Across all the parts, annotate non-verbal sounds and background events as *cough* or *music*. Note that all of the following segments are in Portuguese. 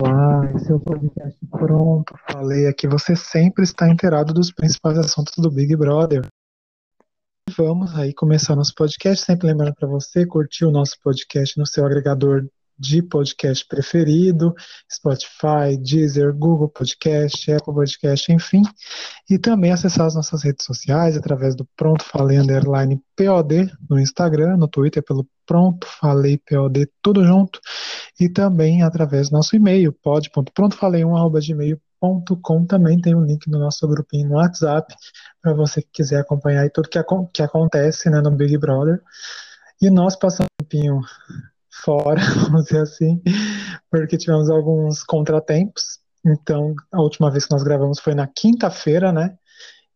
Olá, esse é o podcast Pronto. Falei aqui, você sempre está inteirado dos principais assuntos do Big Brother. Vamos aí começar nosso podcast. Sempre lembrando para você curtir o nosso podcast no seu agregador de podcast preferido, Spotify, Deezer, Google Podcast, Apple Podcast, enfim. E também acessar as nossas redes sociais através do Pronto Falei Underline POD no Instagram, no Twitter pelo Pronto Falei POD, tudo junto. E também através do nosso e-mail, pod.prontofalei1.gmail.com também tem um link no nosso grupinho no WhatsApp para você que quiser acompanhar tudo que, que acontece né, no Big Brother. E nós passamos um tempinho fora, *laughs* vamos dizer assim, porque tivemos alguns contratempos. Então, a última vez que nós gravamos foi na quinta-feira, né?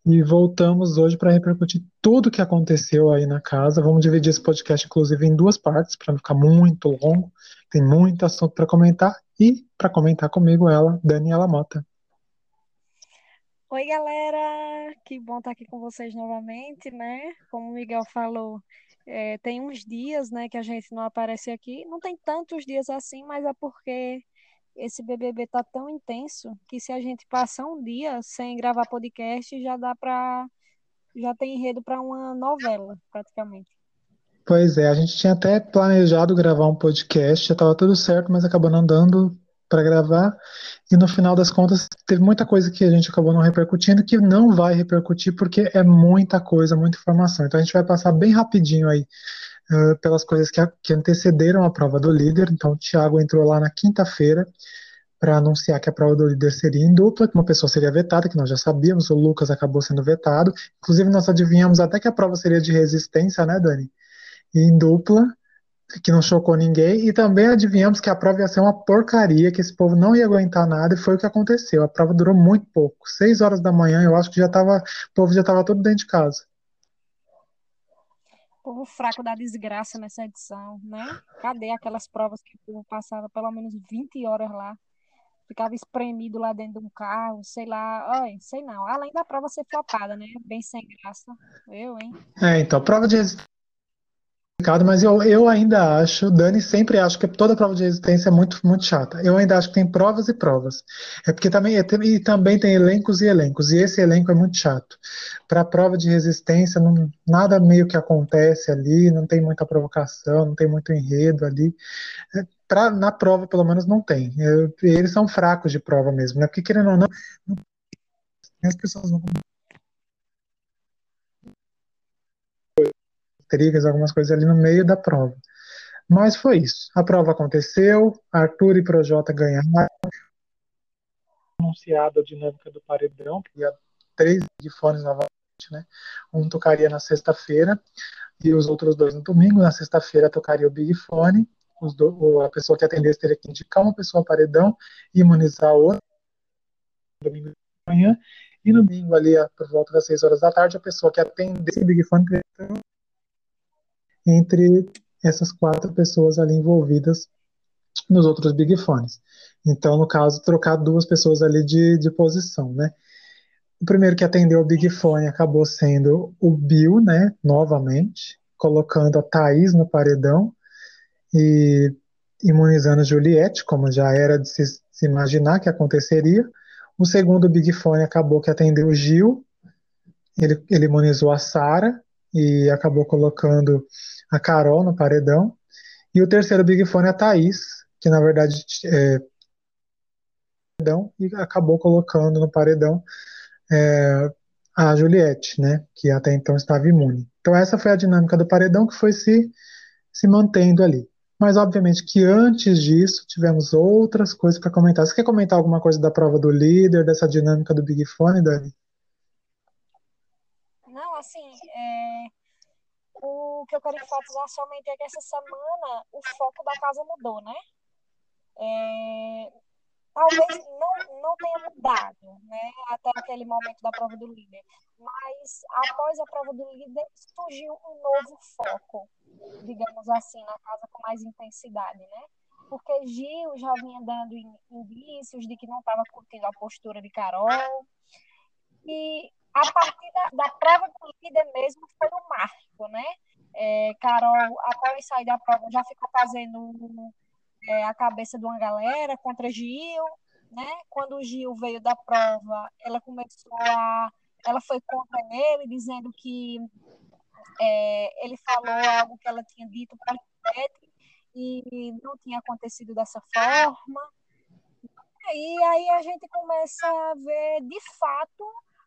E voltamos hoje para repercutir tudo o que aconteceu aí na casa. Vamos dividir esse podcast, inclusive, em duas partes, para não ficar muito longo. Tem muito assunto para comentar. E para comentar comigo, ela, Daniela Mota. Oi, galera! Que bom estar aqui com vocês novamente, né? Como o Miguel falou, é, tem uns dias, né, que a gente não aparece aqui. Não tem tantos dias assim, mas é porque esse BBB tá tão intenso que se a gente passar um dia sem gravar podcast, já dá para já tem enredo para uma novela, praticamente. Pois é, a gente tinha até planejado gravar um podcast, já estava tudo certo, mas acabou não dando para gravar. E no final das contas, teve muita coisa que a gente acabou não repercutindo, que não vai repercutir, porque é muita coisa, muita informação. Então a gente vai passar bem rapidinho aí uh, pelas coisas que, a, que antecederam a prova do líder. Então o Thiago entrou lá na quinta-feira para anunciar que a prova do líder seria em dupla, que uma pessoa seria vetada, que nós já sabíamos, o Lucas acabou sendo vetado. Inclusive, nós adivinhamos até que a prova seria de resistência, né, Dani? E em dupla, que não chocou ninguém, e também adivinhamos que a prova ia ser uma porcaria, que esse povo não ia aguentar nada, e foi o que aconteceu. A prova durou muito pouco. Seis horas da manhã, eu acho que já tava, o povo já estava todo dentro de casa. Povo fraco da desgraça nessa edição, né? Cadê aquelas provas que o povo passava pelo menos 20 horas lá? Ficava espremido lá dentro de um carro, sei lá, oi, sei não. Além da prova ser flopada, né? Bem sem graça. Eu, hein? É, então, prova de resistência mas eu, eu ainda acho, Dani sempre acho que toda prova de resistência é muito, muito chata. Eu ainda acho que tem provas e provas. É porque também, é, e também tem elencos e elencos, e esse elenco é muito chato. Para prova de resistência, não, nada meio que acontece ali, não tem muita provocação, não tem muito enredo ali. É, pra, na prova, pelo menos, não tem. Eu, eles são fracos de prova mesmo, né? Porque querendo ou não, as pessoas vão intrigas, algumas coisas ali no meio da prova. Mas foi isso. A prova aconteceu, Arthur e Projota ganharam. Anunciada a dinâmica do paredão, que ia três de fones novamente, né? Um tocaria na sexta-feira e os outros dois no domingo. Na sexta-feira tocaria o Big Fone. Do, a pessoa que atendesse teria que indicar uma pessoa paredão e imunizar a outra. Domingo de manhã. E no domingo, ali, por volta das 6 horas da tarde, a pessoa que atendesse o Big Fone entre essas quatro pessoas ali envolvidas nos outros Big Fones. Então, no caso, trocar duas pessoas ali de, de posição, né? O primeiro que atendeu o Big Fone acabou sendo o Bill, né? Novamente, colocando a Thaís no paredão e imunizando Juliette, como já era de se, se imaginar que aconteceria. O segundo Big Fone acabou que atendeu o Gil, ele, ele imunizou a Sara e acabou colocando a Carol no paredão. E o terceiro Big Fone é a Thaís, que na verdade é e acabou colocando no paredão é, a Juliette, né, que até então estava imune. Então essa foi a dinâmica do paredão que foi se, se mantendo ali. Mas obviamente que antes disso tivemos outras coisas para comentar. Você quer comentar alguma coisa da prova do líder, dessa dinâmica do Big Fone, Dani? Não, assim, é, o que eu quero enfatizar somente é que essa semana o foco da casa mudou, né? É, talvez não, não tenha mudado, né? Até aquele momento da prova do líder. Mas após a prova do líder surgiu um novo foco, digamos assim, na casa com mais intensidade, né? Porque Gil já vinha dando indícios de que não estava curtindo a postura de Carol. E a partir da, da prova do líder mesmo foi um marco, né? É, Carol, após sair da prova, já ficou fazendo é, a cabeça de uma galera contra Gil, né? Quando o Gil veio da prova, ela começou a, ela foi contra ele, dizendo que é, ele falou algo que ela tinha dito para e não tinha acontecido dessa forma. E aí a gente começa a ver de fato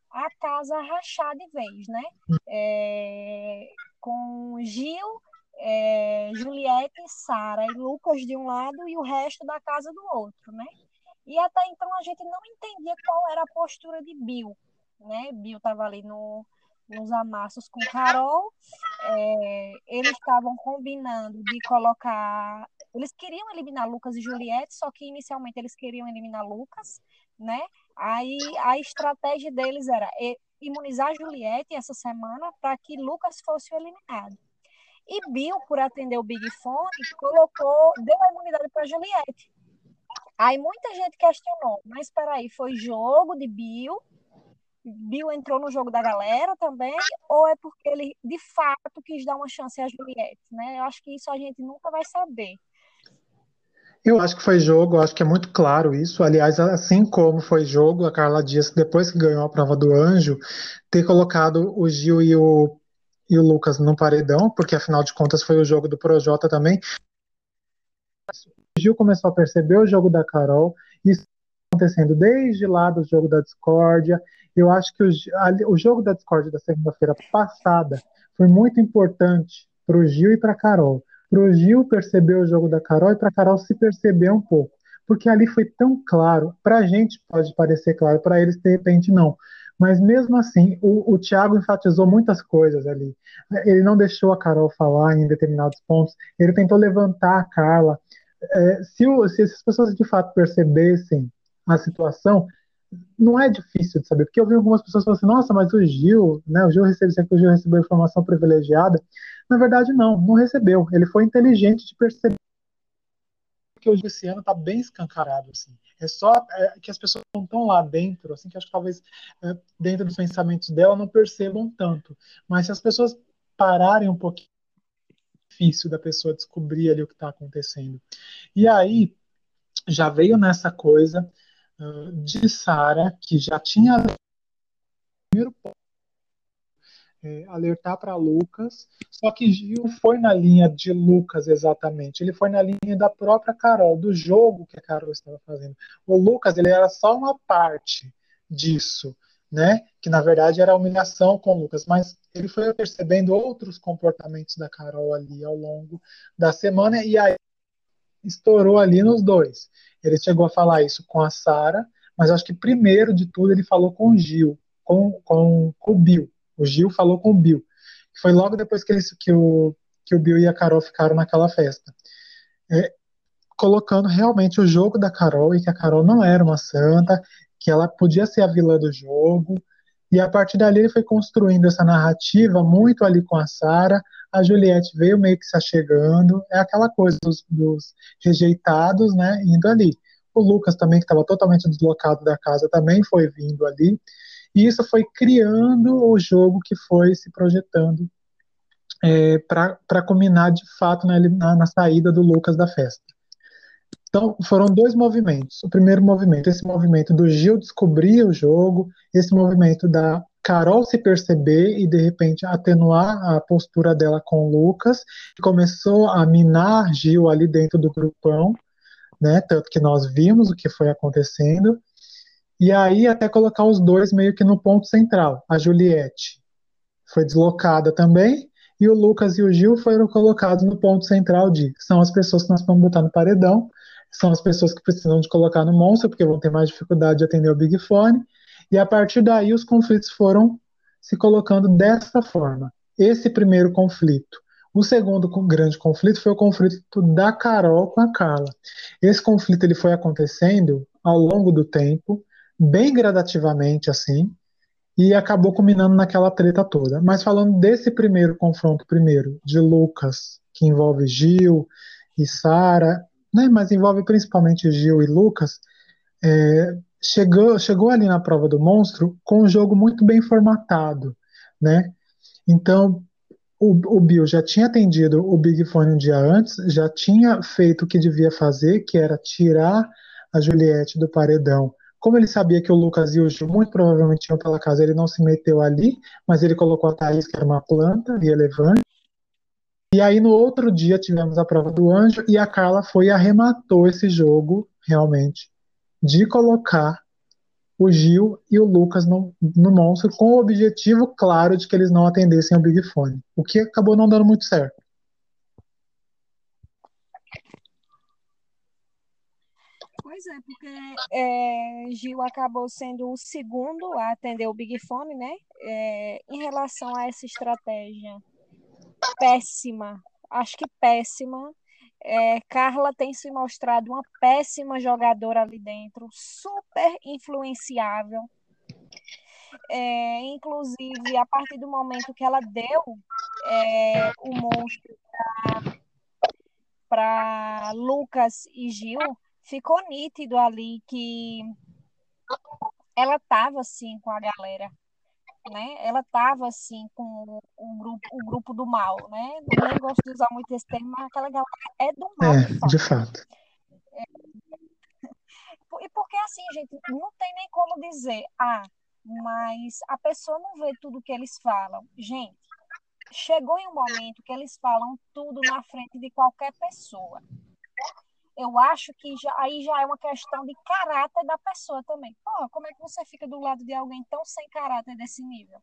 a casa rachar de vez, né? É, com Gil, é, Juliette, Sara e Lucas de um lado e o resto da casa do outro, né? E até então a gente não entendia qual era a postura de Bill, né? Bill estava ali no, nos amassos com Carol, é, eles estavam combinando de colocar. Eles queriam eliminar Lucas e Juliette, só que inicialmente eles queriam eliminar Lucas, né? Aí a estratégia deles era imunizar Juliette essa semana para que Lucas fosse eliminado. E Bill, por atender o Big Fone, colocou, deu a imunidade para Juliette. Aí muita gente questionou, mas espera aí, foi jogo de Bill Bill entrou no jogo da galera também, ou é porque ele de fato quis dar uma chance a Juliette, né? Eu acho que isso a gente nunca vai saber. Eu acho que foi jogo, acho que é muito claro isso. Aliás, assim como foi jogo, a Carla Dias, depois que ganhou a prova do anjo, ter colocado o Gil e o, e o Lucas no paredão, porque afinal de contas foi o jogo do Projota também. O Gil começou a perceber o jogo da Carol, isso acontecendo desde lá do jogo da discórdia, eu acho que o, o jogo da Discord da segunda-feira passada foi muito importante para o Gil e para a Carol. Para o Gil perceber o jogo da Carol e para a Carol se perceber um pouco. Porque ali foi tão claro. Para a gente pode parecer claro, para eles de repente não. Mas mesmo assim, o, o Thiago enfatizou muitas coisas ali. Ele não deixou a Carol falar em determinados pontos. Ele tentou levantar a Carla. É, se, o, se essas pessoas de fato percebessem a situação, não é difícil de saber, porque eu vi algumas pessoas falando assim, nossa, mas o Gil, né, o Gil recebeu, o Gil recebeu informação privilegiada. Na verdade, não, não recebeu. Ele foi inteligente de perceber que Gil esse ano está bem escancarado, assim. É só é, que as pessoas não estão lá dentro, assim, que acho que talvez é, dentro dos pensamentos dela não percebam tanto. Mas se as pessoas pararem um pouquinho, é difícil da pessoa descobrir ali o que está acontecendo. E aí, já veio nessa coisa de Sara, que já tinha primeiro ponto, é, alertar para Lucas, só que Gil foi na linha de Lucas exatamente, ele foi na linha da própria Carol, do jogo que a Carol estava fazendo. O Lucas, ele era só uma parte disso, né? Que na verdade era humilhação com Lucas, mas ele foi percebendo outros comportamentos da Carol ali ao longo da semana e aí estourou ali nos dois. Ele chegou a falar isso com a Sara, mas acho que primeiro de tudo ele falou com o Gil, com, com, com o Bill. O Gil falou com o Bill. Foi logo depois que, ele, que, o, que o Bill e a Carol ficaram naquela festa. É, colocando realmente o jogo da Carol e que a Carol não era uma santa, que ela podia ser a vilã do jogo. E a partir dali ele foi construindo essa narrativa muito ali com a Sara, a Juliette veio meio que se achegando, é aquela coisa dos, dos rejeitados, né, indo ali. O Lucas também, que estava totalmente deslocado da casa, também foi vindo ali, e isso foi criando o jogo que foi se projetando é, para culminar de fato na, na, na saída do Lucas da festa. Então, foram dois movimentos. O primeiro movimento, esse movimento do Gil descobrir o jogo, esse movimento da Carol se perceber e de repente atenuar a postura dela com o Lucas, começou a minar Gil ali dentro do grupão, né? Tanto que nós vimos o que foi acontecendo. E aí até colocar os dois meio que no ponto central. A Juliette foi deslocada também, e o Lucas e o Gil foram colocados no ponto central de são as pessoas que nós vamos botar no paredão, são as pessoas que precisam de colocar no monstro, porque vão ter mais dificuldade de atender o Big Fone, e a partir daí os conflitos foram se colocando dessa forma. Esse primeiro conflito. O segundo grande conflito foi o conflito da Carol com a Carla. Esse conflito ele foi acontecendo ao longo do tempo, bem gradativamente assim, e acabou culminando naquela treta toda. Mas falando desse primeiro confronto, primeiro, de Lucas, que envolve Gil e Sara, né, mas envolve principalmente Gil e Lucas, é, chegou, chegou ali na prova do monstro com um jogo muito bem formatado, né? Então, o, o Bill já tinha atendido o Big Fone um dia antes, já tinha feito o que devia fazer, que era tirar a Juliette do paredão. Como ele sabia que o Lucas e o Gil muito provavelmente iam pela casa, ele não se meteu ali, mas ele colocou a Thaís, que era uma planta irrelevante. E aí no outro dia tivemos a prova do anjo e a Carla foi e arrematou esse jogo, realmente, de colocar o Gil e o Lucas no, no monstro com o objetivo claro de que eles não atendessem ao Big Fone, o que acabou não dando muito certo. Pois é, porque é, Gil acabou sendo o segundo a atender o Big Fone, né? É, em relação a essa estratégia péssima, acho que péssima, é, Carla tem se mostrado uma péssima jogadora ali dentro, super influenciável. É, inclusive, a partir do momento que ela deu é, o monstro para Lucas e Gil, ficou nítido ali que ela estava assim com a galera né? Ela estava assim com o grupo, o grupo do mal, né? Eu nem gosto de usar muito esse termo, mas aquela galera é do mal. É, de fato. De fato. É... *laughs* E porque assim, gente, não tem nem como dizer, ah, mas a pessoa não vê tudo que eles falam. Gente, chegou em um momento que eles falam tudo na frente de qualquer pessoa eu acho que já, aí já é uma questão de caráter da pessoa também. Pô, como é que você fica do lado de alguém tão sem caráter desse nível?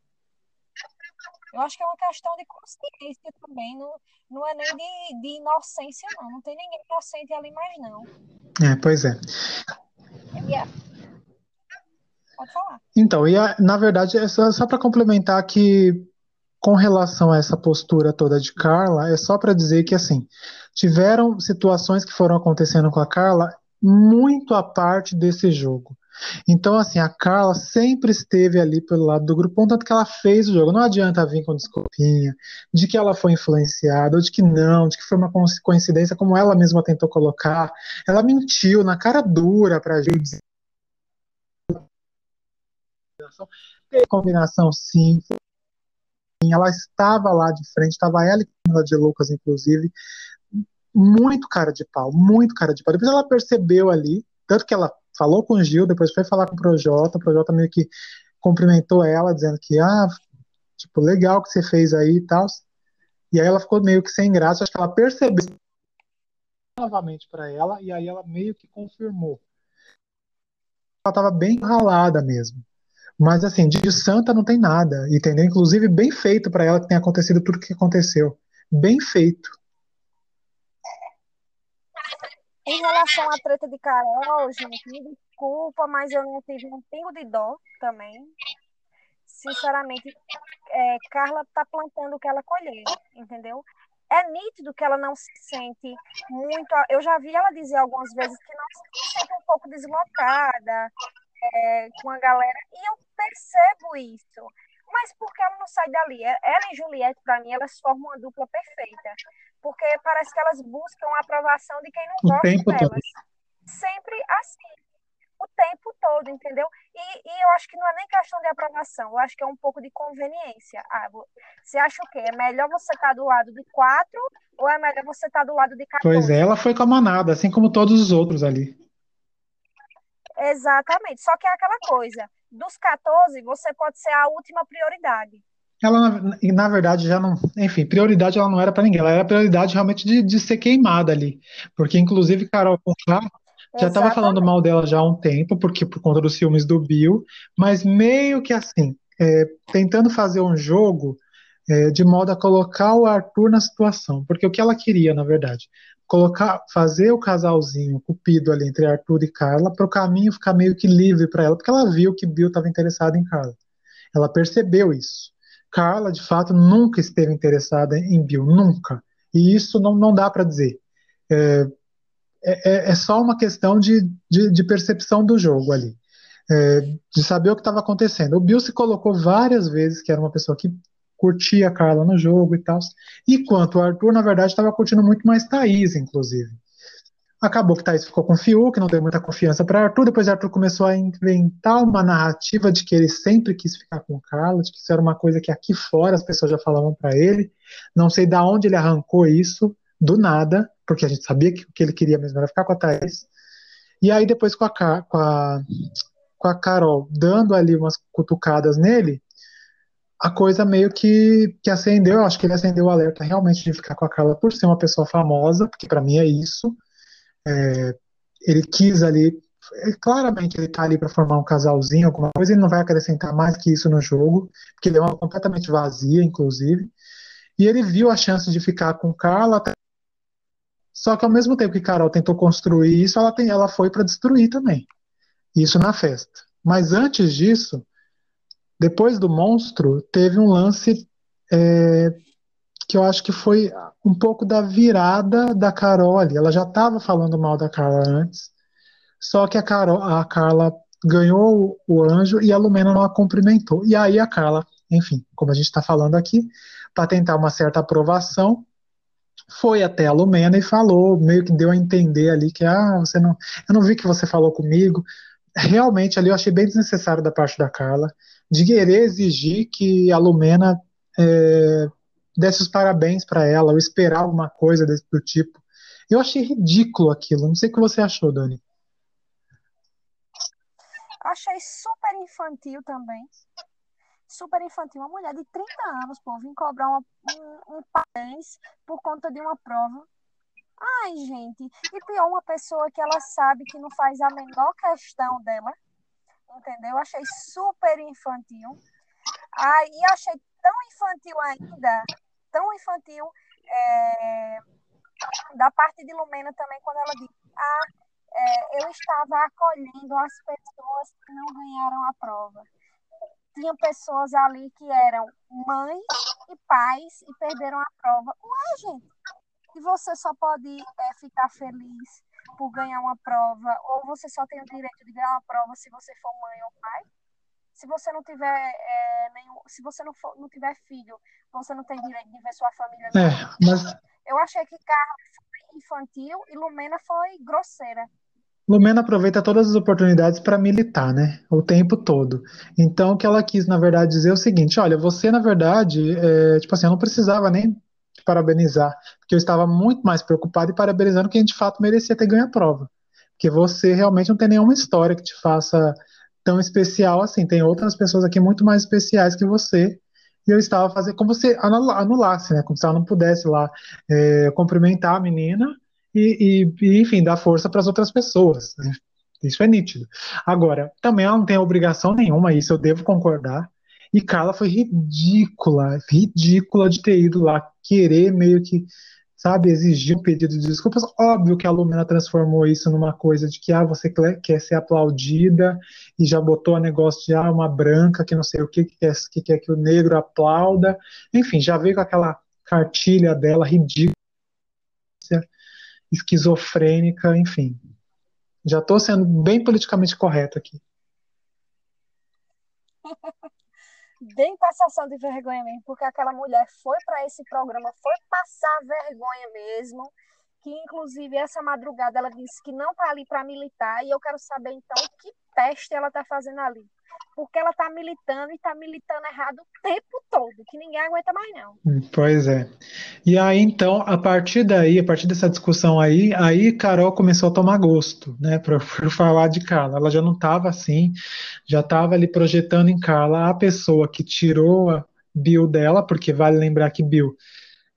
Eu acho que é uma questão de consciência também, não, não é nem de, de inocência, não. Não tem ninguém inocente ali mais, não. É, pois é. Yeah. Pode falar. Então, e a, na verdade, é só, só para complementar que com relação a essa postura toda de Carla, é só para dizer que assim, tiveram situações que foram acontecendo com a Carla muito à parte desse jogo. Então, assim, a Carla sempre esteve ali pelo lado do grupo, tanto que ela fez o jogo. Não adianta vir com desculpinha de que ela foi influenciada, ou de que não, de que foi uma coincidência, como ela mesma tentou colocar. Ela mentiu na cara dura pra gente. Combinação, sim, ela estava lá de frente, estava ela e Camila de Lucas, inclusive, muito cara de pau, muito cara de pau. Depois ela percebeu ali, tanto que ela falou com o Gil, depois foi falar com o Projota, o Projota meio que cumprimentou ela, dizendo que, ah, tipo, legal que você fez aí e tal. E aí ela ficou meio que sem graça, acho que ela percebeu novamente para ela, e aí ela meio que confirmou. Ela estava bem ralada mesmo. Mas assim, de santa não tem nada, entendeu? Inclusive bem feito para ela que tenha acontecido tudo que aconteceu. Bem feito. Em relação à treta de Carol, gente, me desculpa, mas eu não tive um pingo de dó também. Sinceramente, é, Carla tá plantando o que ela colheu, entendeu? É nítido que ela não se sente muito. Eu já vi ela dizer algumas vezes que não se sente um pouco deslocada, é, com a galera, e eu percebo isso. Mas por que ela não sai dali? É, ela e Juliette, para mim, elas formam uma dupla perfeita. Porque parece que elas buscam a aprovação de quem não o gosta delas. Todo. Sempre assim. O tempo todo, entendeu? E, e, eu acho que não é nem questão de aprovação, eu acho que é um pouco de conveniência. Ah, você acha o quê? É melhor você estar tá do lado de quatro ou é melhor você estar tá do lado de 14? Pois é, ela foi com a manada, assim como todos os outros ali. Exatamente. Só que é aquela coisa: dos 14, você pode ser a última prioridade. Ela, na, verdade, já não. Enfim, prioridade ela não era para ninguém, ela era prioridade realmente de, de ser queimada ali. Porque, inclusive, Carol Conká já estava falando mal dela já há um tempo, porque por conta dos filmes do Bill, mas meio que assim, é, tentando fazer um jogo é, de modo a colocar o Arthur na situação. Porque o que ela queria, na verdade, colocar, fazer o casalzinho cupido ali entre Arthur e Carla para o caminho ficar meio que livre para ela, porque ela viu que Bill estava interessado em Carla. Ela percebeu isso. Carla, de fato, nunca esteve interessada em Bill, nunca. E isso não, não dá para dizer. É, é, é, é, só uma questão de, de, de percepção do jogo ali. É, de saber o que estava acontecendo. O Bill se colocou várias vezes que era uma pessoa que curtia a Carla no jogo e tal. Enquanto o Arthur, na verdade, estava curtindo muito mais Thaís, inclusive. Acabou que Thaís ficou com o Fiuk, não deu muita confiança para Arthur. Depois Arthur começou a inventar uma narrativa de que ele sempre quis ficar com Carla, de que isso era uma coisa que aqui fora as pessoas já falavam para ele. Não sei da onde ele arrancou isso, do nada, porque a gente sabia que o que ele queria mesmo era ficar com a Thaís. E aí depois com a, com a, com a Carol dando ali umas cutucadas nele, a coisa meio que, que acendeu, acho que ele acendeu o alerta realmente de ficar com a Carla por ser uma pessoa famosa, porque para mim é isso. É, ele quis ali, é, claramente ele tá ali para formar um casalzinho, alguma coisa, ele não vai acrescentar mais que isso no jogo, porque ele é uma completamente vazia, inclusive. E ele viu a chance de ficar com Carla, só que ao mesmo tempo que Carol tentou construir isso, ela, tem, ela foi para destruir também. Isso na festa. Mas antes disso, depois do monstro, teve um lance é, que eu acho que foi um pouco da virada da Carol ali. Ela já estava falando mal da Carla antes, só que a, Carol, a Carla ganhou o anjo e a Lumena não a cumprimentou. E aí a Carla, enfim, como a gente está falando aqui, para tentar uma certa aprovação, foi até a Lumena e falou, meio que deu a entender ali que ah, você não, eu não vi que você falou comigo. Realmente ali eu achei bem desnecessário da parte da Carla de querer exigir que a Lumena é, desse os parabéns para ela, ou esperar alguma coisa desse do tipo. Eu achei ridículo aquilo. Não sei o que você achou, Dani. Achei super infantil também. Super infantil. Uma mulher de 30 anos, pô, vim cobrar uma, um, um parabéns por conta de uma prova. Ai, gente. E pior, uma pessoa que ela sabe que não faz a menor questão dela. Entendeu? Achei super infantil. Aí achei tão infantil ainda tão infantil é, da parte de Lumena também, quando ela disse: Ah, é, eu estava acolhendo as pessoas que não ganharam a prova. Tinha pessoas ali que eram mães e pais e perderam a prova. Ué, gente, e você só pode é, ficar feliz por ganhar uma prova, ou você só tem o direito de ganhar uma prova se você for mãe ou pai? se você não tiver é, nenhum, se você não, for, não tiver filho, você não tem direito de ver sua família. É, mas... Eu achei que Carla foi infantil e Lumena foi grosseira. Lumena aproveita todas as oportunidades para militar, né? O tempo todo. Então, o que ela quis, na verdade, dizer é o seguinte: olha, você, na verdade, é, tipo assim, eu não precisava nem te parabenizar, porque eu estava muito mais preocupado e parabenizando quem de fato merecia ter ganho a prova. Porque você realmente não tem nenhuma história que te faça tão especial assim. Tem outras pessoas aqui muito mais especiais que você. E eu estava fazendo como se anulasse, né? Como se ela não pudesse lá é, cumprimentar a menina e, e, enfim, dar força para as outras pessoas. Né? Isso é nítido. Agora, também ela não tem obrigação nenhuma, isso eu devo concordar. E Carla foi ridícula, ridícula de ter ido lá querer meio que sabe, exigir um pedido de desculpas. Óbvio que a Lumena transformou isso numa coisa de que ah, você quer ser aplaudida e já botou a negócio de ah, uma branca que não sei o que, que quer que, quer que o negro aplauda. Enfim, já veio com aquela cartilha dela ridícula, esquizofrênica, enfim. Já estou sendo bem politicamente correto aqui. *laughs* bem passação de vergonha mesmo, porque aquela mulher foi para esse programa, foi passar vergonha mesmo, que inclusive essa madrugada ela disse que não tá ali para militar, e eu quero saber então que peste ela tá fazendo ali porque ela está militando e está militando errado o tempo todo, que ninguém aguenta mais não. Pois é. E aí, então, a partir daí, a partir dessa discussão aí, aí Carol começou a tomar gosto, né, por, *laughs* por falar de Carla. Ela já não estava assim, já estava ali projetando em Carla a pessoa que tirou a Bill dela, porque vale lembrar que Bill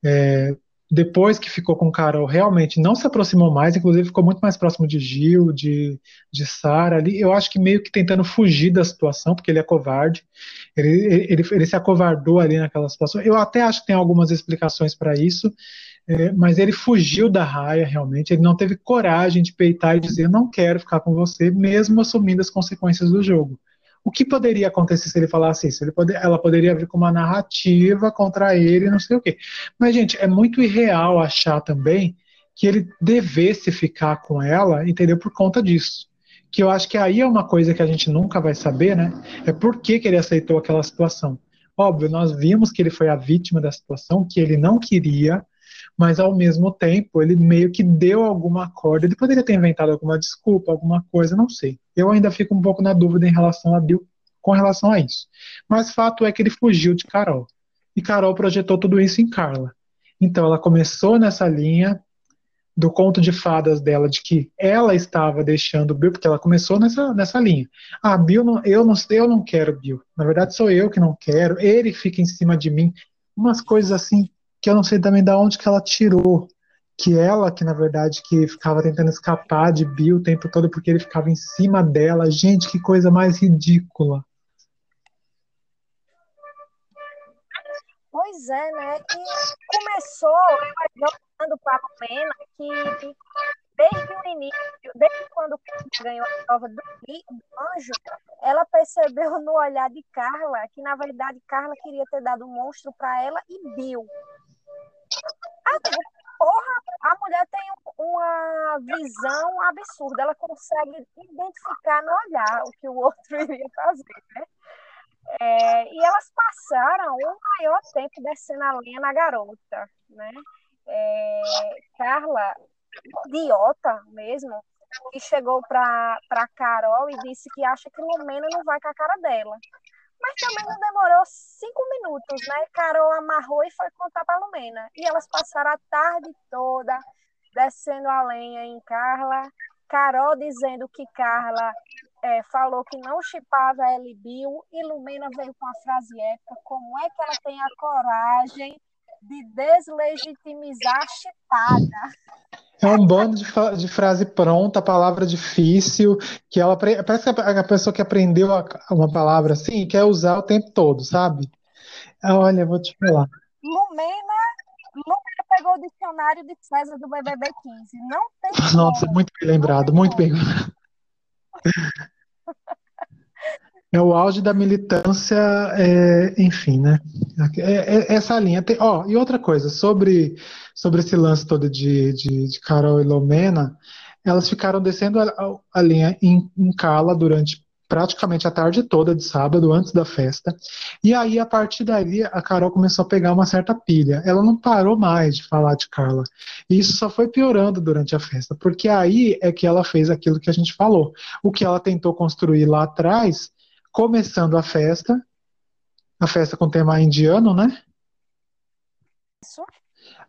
é, depois que ficou com Carol, realmente não se aproximou mais, inclusive ficou muito mais próximo de Gil, de, de Sara ali. Eu acho que meio que tentando fugir da situação, porque ele é covarde. Ele, ele, ele se acovardou ali naquela situação. Eu até acho que tem algumas explicações para isso, é, mas ele fugiu da raia realmente. Ele não teve coragem de peitar e dizer: não quero ficar com você, mesmo assumindo as consequências do jogo. O que poderia acontecer se ele falasse isso? Ele poder, ela poderia vir com uma narrativa contra ele, não sei o quê. Mas, gente, é muito irreal achar também que ele devesse ficar com ela, entendeu? Por conta disso. Que eu acho que aí é uma coisa que a gente nunca vai saber, né? É por que, que ele aceitou aquela situação. Óbvio, nós vimos que ele foi a vítima da situação, que ele não queria, mas ao mesmo tempo ele meio que deu alguma corda. Ele poderia ter inventado alguma desculpa, alguma coisa, não sei. Eu ainda fico um pouco na dúvida em relação a Bill com relação a isso. Mas fato é que ele fugiu de Carol. E Carol projetou tudo isso em Carla. Então ela começou nessa linha do conto de fadas dela de que ela estava deixando Bill, porque ela começou nessa, nessa linha. Ah, Bill, não, eu, não, eu não quero Bill. Na verdade, sou eu que não quero. Ele fica em cima de mim. Umas coisas assim que eu não sei também da onde que ela tirou. Que ela, que na verdade, que ficava tentando escapar de Bill o tempo todo porque ele ficava em cima dela. Gente, que coisa mais ridícula. Pois é, né? E começou jogando para a pena que desde o início, desde quando ganhou a prova do, do anjo, ela percebeu no olhar de Carla que, na verdade, Carla queria ter dado um monstro para ela e Bill. Porra, a mulher tem uma visão absurda, ela consegue identificar no olhar o que o outro *laughs* iria fazer, né? É, e elas passaram o maior tempo descendo a linha na garota, né? É, Carla, idiota mesmo, e chegou para Carol e disse que acha que Lumena não vai com a cara dela. Mas também não demorou cinco minutos, né? Carol amarrou e foi contar para Lumena. E elas passaram a tarde toda descendo a lenha em Carla. Carol dizendo que Carla é, falou que não chipava e Bill, e Lumena veio com a frase épica, como é que ela tem a coragem de deslegitimizar a chipada? É um bando de, de, frase pronta, palavra difícil, que ela parece que a pessoa que aprendeu uma palavra assim quer usar o tempo todo, sabe? Olha, vou te falar. Lumena, Lumena pegou o dicionário de César do BBB 15. Não tem Nossa, como. muito bem lembrado, muito bem lembrado. *laughs* É o auge da militância, é, enfim, né? É, é, essa linha. Tem, ó, e outra coisa, sobre, sobre esse lance todo de, de, de Carol e Lomena, elas ficaram descendo a, a linha em, em Cala durante praticamente a tarde toda de sábado, antes da festa. E aí, a partir daí, a Carol começou a pegar uma certa pilha. Ela não parou mais de falar de Carla. E isso só foi piorando durante a festa, porque aí é que ela fez aquilo que a gente falou. O que ela tentou construir lá atrás, começando a festa, a festa com tema indiano, né? Isso.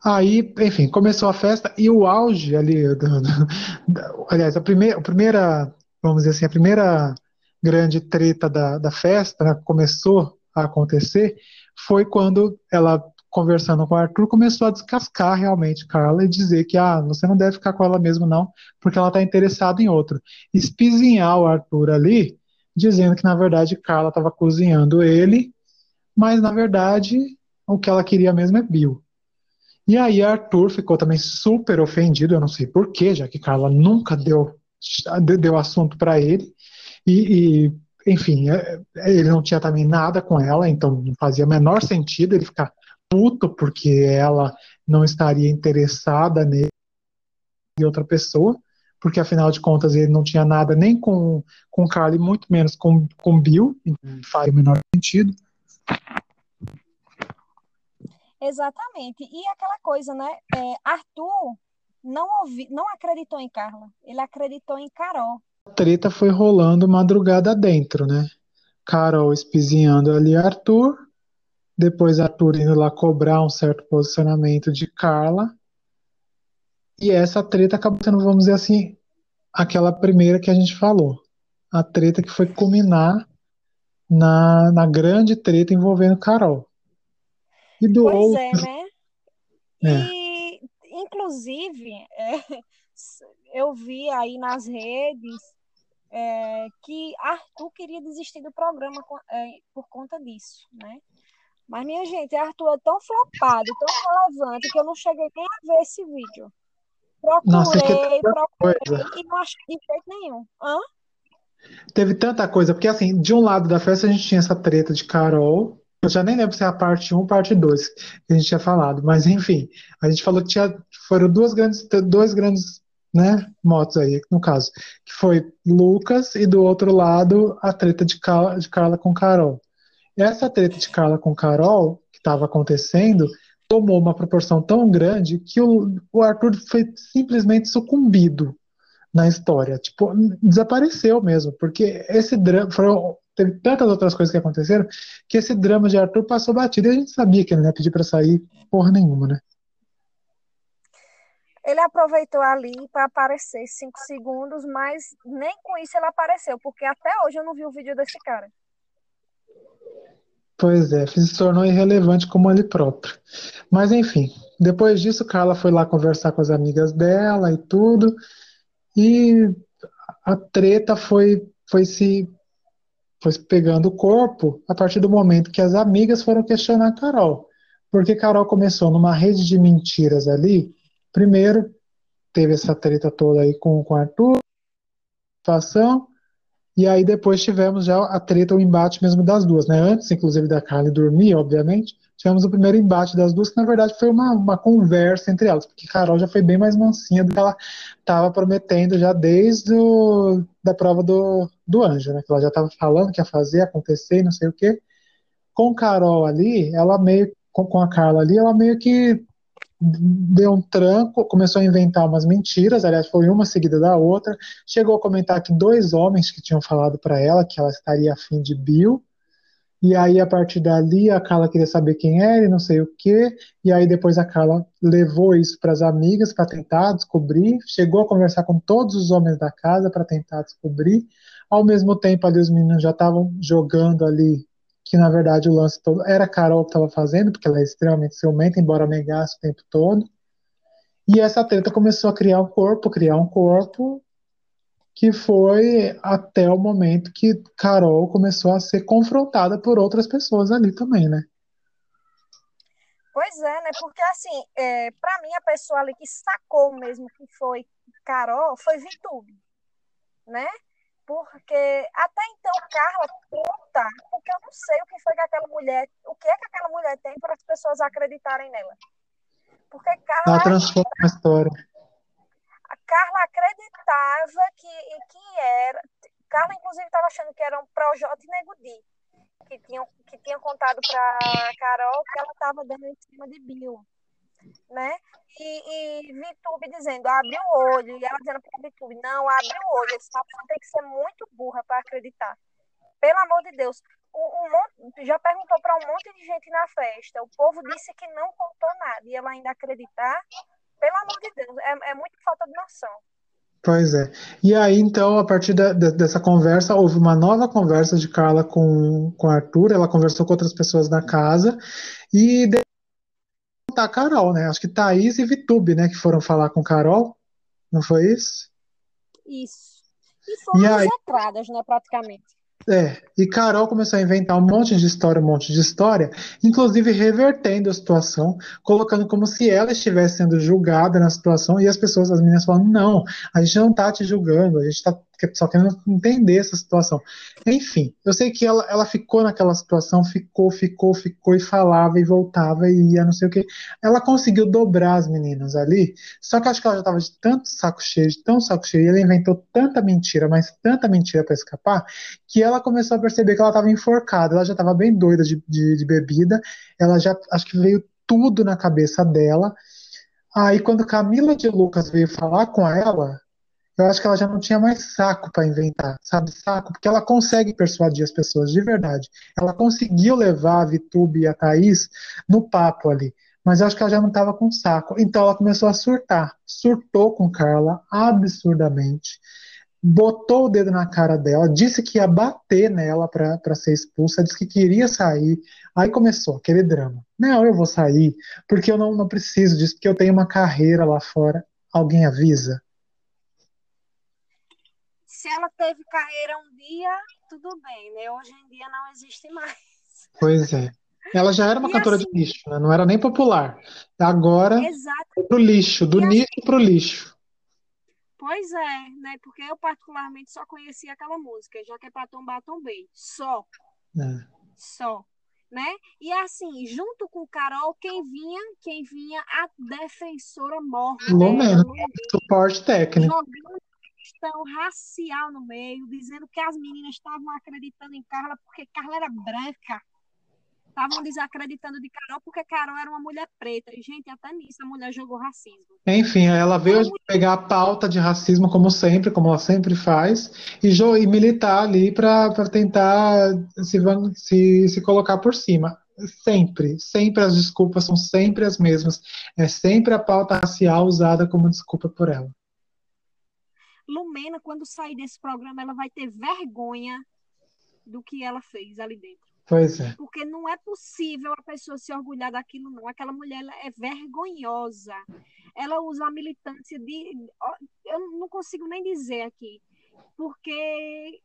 Aí, enfim, começou a festa e o auge ali, do, do, do, aliás, a primeira, a primeira, vamos dizer assim, a primeira grande treta da, da festa né, começou a acontecer foi quando ela, conversando com o Arthur, começou a descascar realmente Carla e dizer que ah, você não deve ficar com ela mesmo, não, porque ela está interessada em outro. Espizinhar o Arthur ali, dizendo que na verdade Carla estava cozinhando ele, mas na verdade o que ela queria mesmo é Bill. E aí Arthur ficou também super ofendido, eu não sei porquê, já que Carla nunca deu, deu assunto para ele. E, e enfim, é, é, ele não tinha também nada com ela, então não fazia menor sentido ele ficar puto porque ela não estaria interessada nele e outra pessoa, porque afinal de contas ele não tinha nada nem com, com Carly, muito menos com, com Bill, então faz o menor sentido. Exatamente. E aquela coisa, né? É, Arthur não, ouvi, não acreditou em Carla, ele acreditou em Carol a treta foi rolando madrugada dentro, né? Carol espizinhando ali Arthur, depois Arthur indo lá cobrar um certo posicionamento de Carla. E essa treta acabou sendo, vamos dizer assim, aquela primeira que a gente falou. A treta que foi culminar na, na grande treta envolvendo Carol. E do pois outro... é, né? É. E, inclusive, é, *laughs* eu vi aí nas redes é, que Arthur queria desistir do programa é, por conta disso, né? Mas, minha gente, Arthur é tão flopado, tão relevante, que eu não cheguei nem a ver esse vídeo. Procurei, Nossa, procurei coisa. e não achei de jeito nenhum. Hã? Teve tanta coisa, porque assim, de um lado da festa a gente tinha essa treta de Carol, eu já nem lembro se é a parte 1 ou parte 2 que a gente tinha falado, mas enfim, a gente falou que tinha, foram duas grandes, dois grandes né, motos aí, no caso, que foi Lucas e do outro lado a treta de, de Carla com Carol. E essa treta de Carla com Carol, que estava acontecendo, tomou uma proporção tão grande que o, o Arthur foi simplesmente sucumbido na história. Tipo, desapareceu mesmo, porque esse drama. Foram, teve tantas outras coisas que aconteceram que esse drama de Arthur passou batido e a gente sabia que ele não ia pedir para sair porra nenhuma, né? Ele aproveitou ali para aparecer cinco segundos, mas nem com isso ele apareceu, porque até hoje eu não vi o vídeo desse cara. Pois é, se tornou irrelevante como ele próprio. Mas enfim, depois disso, Carla foi lá conversar com as amigas dela e tudo, e a treta foi, foi se foi pegando o corpo a partir do momento que as amigas foram questionar a Carol. Porque Carol começou numa rede de mentiras ali Primeiro, teve essa treta toda aí com, com Arthur, situação, e aí depois tivemos já a treta, o embate mesmo das duas, né? Antes, inclusive, da Carly dormir, obviamente, tivemos o primeiro embate das duas, que na verdade foi uma, uma conversa entre elas, porque Carol já foi bem mais mansinha do que ela estava prometendo já desde o, da prova do, do anjo, né? Que ela já estava falando que ia fazer, acontecer não sei o quê. Com Carol ali, ela meio, com, com a Carla ali, ela meio que deu um tranco, começou a inventar umas mentiras, aliás, foi uma seguida da outra. Chegou a comentar que dois homens que tinham falado para ela que ela estaria afim de Bill. E aí, a partir dali, a Carla queria saber quem era e não sei o quê. E aí, depois, a Carla levou isso para as amigas para tentar descobrir. Chegou a conversar com todos os homens da casa para tentar descobrir. Ao mesmo tempo, ali, os meninos já estavam jogando ali que na verdade o lance todo era a Carol que estava fazendo, porque ela é extremamente ciumenta, embora negasse o tempo todo. E essa treta começou a criar um corpo, criar um corpo, que foi até o momento que Carol começou a ser confrontada por outras pessoas ali também, né? Pois é, né? Porque assim, é, para mim a pessoa ali que sacou mesmo que foi Carol foi Vitube, né? Porque até então, Carla conta, porque eu não sei o que foi que aquela mulher, o que é que aquela mulher tem para as pessoas acreditarem nela. Porque Carla. Ela transforma a história. A Carla acreditava que, que era. Carla, inclusive, estava achando que era um Projota e Negudi, que tinham, que tinham contado para Carol que ela estava dando em cima de Bill né? E, e Vitube dizendo, abre o olho, e ela dizendo para Vitube, não, abre o olho, esse papo tem que ser muito burra para acreditar. Pelo amor de Deus, um, um, já perguntou para um monte de gente na festa, o povo disse que não contou nada, e ela ainda acreditar, pelo amor de Deus, é, é muito falta de noção. Pois é. E aí, então, a partir da, dessa conversa, houve uma nova conversa de Carla com, com Arthur. Ela conversou com outras pessoas da casa. E a Carol, né? Acho que Thaís e Vitube, né? Que foram falar com Carol. Não foi isso? Isso. E foram e aí... né? Praticamente. É, e Carol começou a inventar um monte de história, um monte de história, inclusive revertendo a situação, colocando como se ela estivesse sendo julgada na situação, e as pessoas, as meninas falando, não, a gente não tá te julgando, a gente tá só querendo entender essa situação. Enfim, eu sei que ela, ela ficou naquela situação, ficou, ficou, ficou, e falava, e voltava, e ia, não sei o que. Ela conseguiu dobrar as meninas ali, só que acho que ela já tava de tanto saco cheio, de tão saco cheio, e ela inventou tanta mentira, mas tanta mentira para escapar, que ela começou a perceber que ela estava enforcada, ela já estava bem doida de, de, de bebida, ela já, acho que veio tudo na cabeça dela. Aí quando Camila de Lucas veio falar com ela, eu acho que ela já não tinha mais saco para inventar, sabe? Saco, porque ela consegue persuadir as pessoas de verdade. Ela conseguiu levar a Vitube e a Thaís no papo ali, mas eu acho que ela já não estava com saco. Então ela começou a surtar, surtou com Carla absurdamente botou o dedo na cara dela, disse que ia bater nela para ser expulsa, disse que queria sair. Aí começou aquele drama. Não, eu vou sair, porque eu não, não preciso disso, porque eu tenho uma carreira lá fora. Alguém avisa? Se ela teve carreira um dia, tudo bem, né? Hoje em dia não existe mais. Pois é. Ela já era uma e cantora assim, de lixo, né? não era nem popular. Agora, Exato. pro lixo, do e nicho assim, pro lixo. Pois é, né? Porque eu particularmente só conhecia aquela música, já que é para tombar, tombei. Só. É. Só. Né? E assim, junto com Carol, quem vinha, quem vinha a defensora morta. Lumena, né? suporte técnico. Jogando questão racial no meio, dizendo que as meninas estavam acreditando em Carla porque Carla era branca. estavam desacreditando de Carol porque Carol era uma mulher preta. E, gente, até nisso a mulher jogou racismo. Enfim, ela veio pegar a pauta de racismo, como sempre, como ela sempre faz, e, e militar ali para tentar se, se, se colocar por cima. Sempre, sempre as desculpas são sempre as mesmas. É sempre a pauta racial usada como desculpa por ela. Lumena, quando sair desse programa, ela vai ter vergonha do que ela fez ali dentro. Pois é. Porque não é possível a pessoa se orgulhar daquilo, não. Aquela mulher é vergonhosa. Ela usa a militância de. Eu não consigo nem dizer aqui. Porque,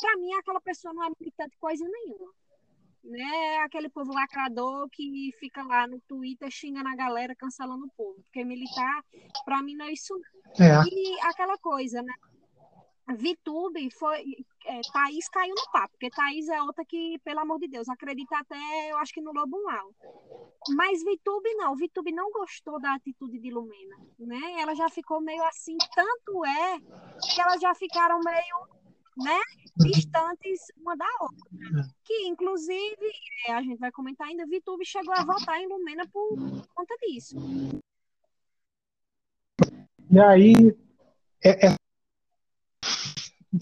para mim, aquela pessoa não é militante coisa nenhuma. Né? Aquele povo lacrador que fica lá no Twitter xingando a galera, cancelando o povo. Porque militar, para mim, não é isso. É. E aquela coisa, né? VTube foi. É, Thaís caiu no papo, porque Thaís é outra que, pelo amor de Deus, acredita até, eu acho que no Lobo Mal. Mas VTube não, VTube não gostou da atitude de Lumena, né? Ela já ficou meio assim, tanto é que elas já ficaram meio, né, distantes uma da outra. Que, inclusive, é, a gente vai comentar ainda, VTube chegou a votar em Lumena por conta disso. E aí, é, é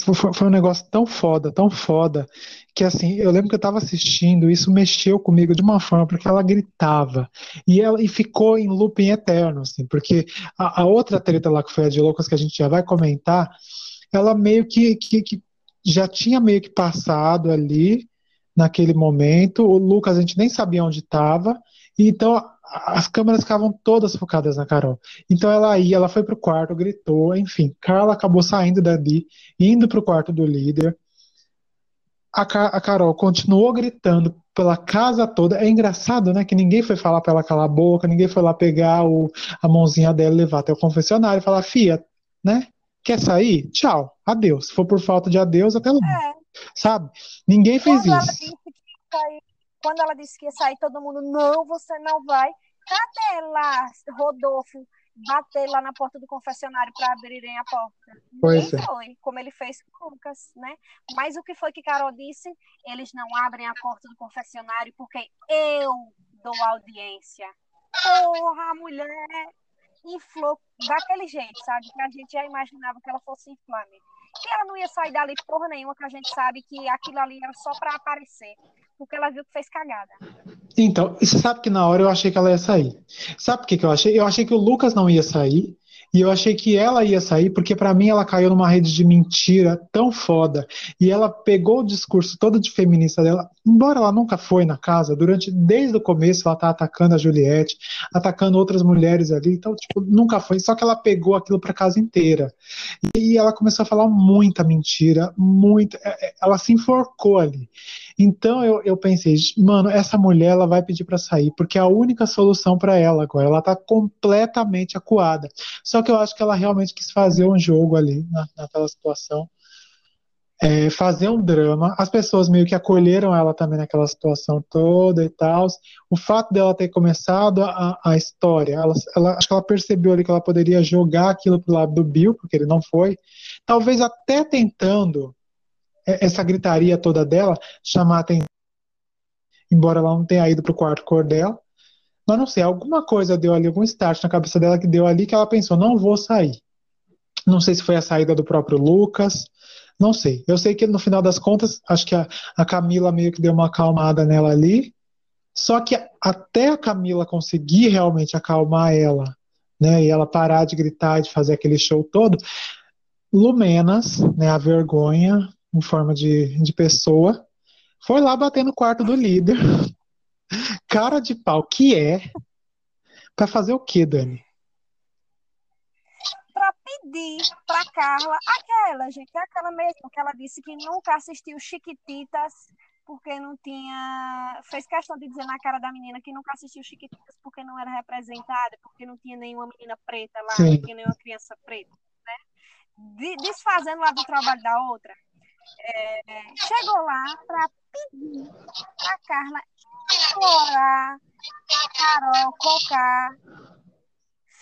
foi, foi, um negócio tão foda, tão foda, que assim, eu lembro que eu tava assistindo, isso mexeu comigo de uma forma, porque ela gritava, e ela e ficou em looping eterno, assim, porque a, a outra treta lá que foi a de Loucas, que a gente já vai comentar, ela meio que, que, que já tinha meio que passado ali, naquele momento, o Lucas a gente nem sabia onde estava, então as câmeras ficavam todas focadas na Carol. Então ela ia, ela foi pro quarto, gritou, enfim. Carla acabou saindo dali, indo pro quarto do líder. A, a Carol continuou gritando pela casa toda. É engraçado, né? Que ninguém foi falar para ela calar a boca, ninguém foi lá pegar o, a mãozinha dela levar até o confessionário e falar: Fia, né? Quer sair? Tchau, adeus. Se for por falta de adeus, até logo. É. Sabe? Ninguém fez Quando isso quando ela disse que ia sair, todo mundo, não, você não vai. Cadê lá, Rodolfo, bater lá na porta do confessionário para abrirem a porta? Pois Nem é. foi, como ele fez com o Lucas, né? Mas o que foi que Carol disse? Eles não abrem a porta do confessionário porque eu dou audiência. Porra, mulher inflou daquele jeito, sabe? Que a gente já imaginava que ela fosse inflame. Que ela não ia sair dali porra nenhuma, que a gente sabe que aquilo ali era só para aparecer porque ela viu que fez cagada. Então, você sabe que na hora eu achei que ela ia sair. Sabe por que, que eu achei? Eu achei que o Lucas não ia sair. E eu achei que ela ia sair, porque para mim ela caiu numa rede de mentira tão foda. E ela pegou o discurso todo de feminista dela, embora ela nunca foi na casa, durante desde o começo ela tá atacando a Juliette, atacando outras mulheres ali, então tipo, nunca foi, só que ela pegou aquilo para casa inteira. E ela começou a falar muita mentira, muita, é, é, ela se enforcou ali. Então eu, eu pensei, mano, essa mulher ela vai pedir para sair, porque é a única solução para ela agora. Ela tá completamente acuada. Só que eu acho que ela realmente quis fazer um jogo ali na, naquela situação. É, fazer um drama. As pessoas meio que acolheram ela também naquela situação toda e tal. O fato dela ter começado a, a história, ela, ela, acho que ela percebeu ali que ela poderia jogar aquilo pro lado do Bill, porque ele não foi. Talvez até tentando essa gritaria toda dela chamar atenção, embora ela não tenha ido pro quarto cor dela. Mas não sei, alguma coisa deu ali, algum start na cabeça dela que deu ali que ela pensou, não vou sair. Não sei se foi a saída do próprio Lucas, não sei. Eu sei que no final das contas, acho que a, a Camila meio que deu uma acalmada nela ali. Só que até a Camila conseguir realmente acalmar ela, né, e ela parar de gritar, de fazer aquele show todo, Lumenas, né, a vergonha, em forma de, de pessoa, foi lá bater no quarto do líder. *laughs* Cara de pau que é. Pra fazer o quê, Dani? Pra pedir pra Carla aquela, gente, aquela mesmo que ela disse que nunca assistiu Chiquititas porque não tinha. Fez questão de dizer na cara da menina que nunca assistiu Chiquititas porque não era representada, porque não tinha nenhuma menina preta lá, Sim. não tinha nenhuma criança preta, né? Desfazendo lá do trabalho da outra é, chegou lá para pedir a Carla implorar a Carol colocar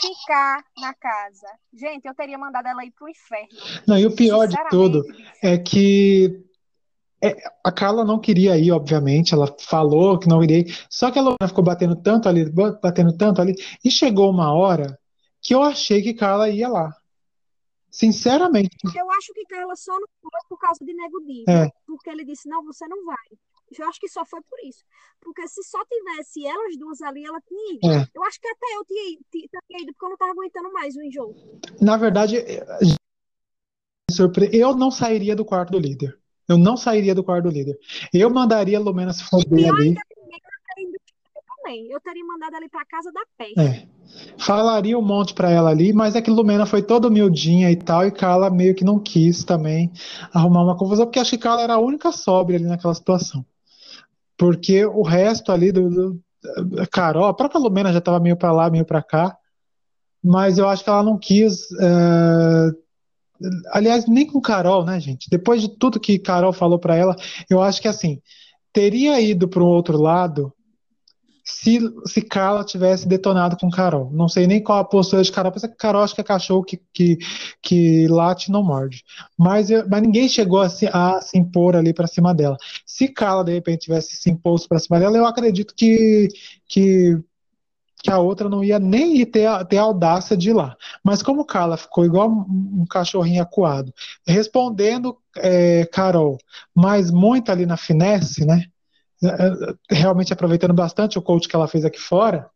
ficar na casa. Gente, eu teria mandado ela ir pro inferno. Não, e o pior de tudo é que é, a Carla não queria ir, obviamente, ela falou que não iria ir, só que a Lorena ficou batendo tanto ali, batendo tanto ali, e chegou uma hora que eu achei que Carla ia lá. Sinceramente. Eu acho que Carla só não foi por causa de Nego Di, É. porque ele disse, não, você não vai. Eu acho que só foi por isso. Porque se só tivesse elas duas ali, ela tinha ido. É. Eu acho que até eu tinha ido, tinha ido, porque eu não tava aguentando mais o enjoo. Na verdade, surpre- eu não sairia do quarto do líder. Eu não sairia do quarto do líder. Eu mandaria a Lumena se foder ali. Eu teria mandado ali pra casa da peste. É. Falaria um monte pra ela ali, mas é que Lumena foi toda humildinha e tal, e Carla meio que não quis também arrumar uma confusão, porque acho que Carla era a única sóbria ali naquela situação. Porque o resto ali do, do Carol, a própria Lumena já estava meio pra lá, meio pra cá, mas eu acho que ela não quis. é, Aliás, nem com Carol, né, gente? Depois de tudo que Carol falou pra ela, eu acho que assim, teria ido para o outro lado se, se Carla tivesse detonado com Carol. Não sei nem qual a postura de Carol, porque Carol acho que é cachorro que, que, que late e não morde. Mas, mas ninguém chegou a se, a se impor ali para cima dela. Se Carla, de repente, tivesse se imposto para cima dela, eu acredito que, que, que a outra não ia nem ter, a- ter a audácia de ir lá. Mas como Carla ficou igual um, um cachorrinho acuado, respondendo é, Carol, mas muito ali na finesse, né? É, realmente aproveitando bastante o coach que ela fez aqui fora.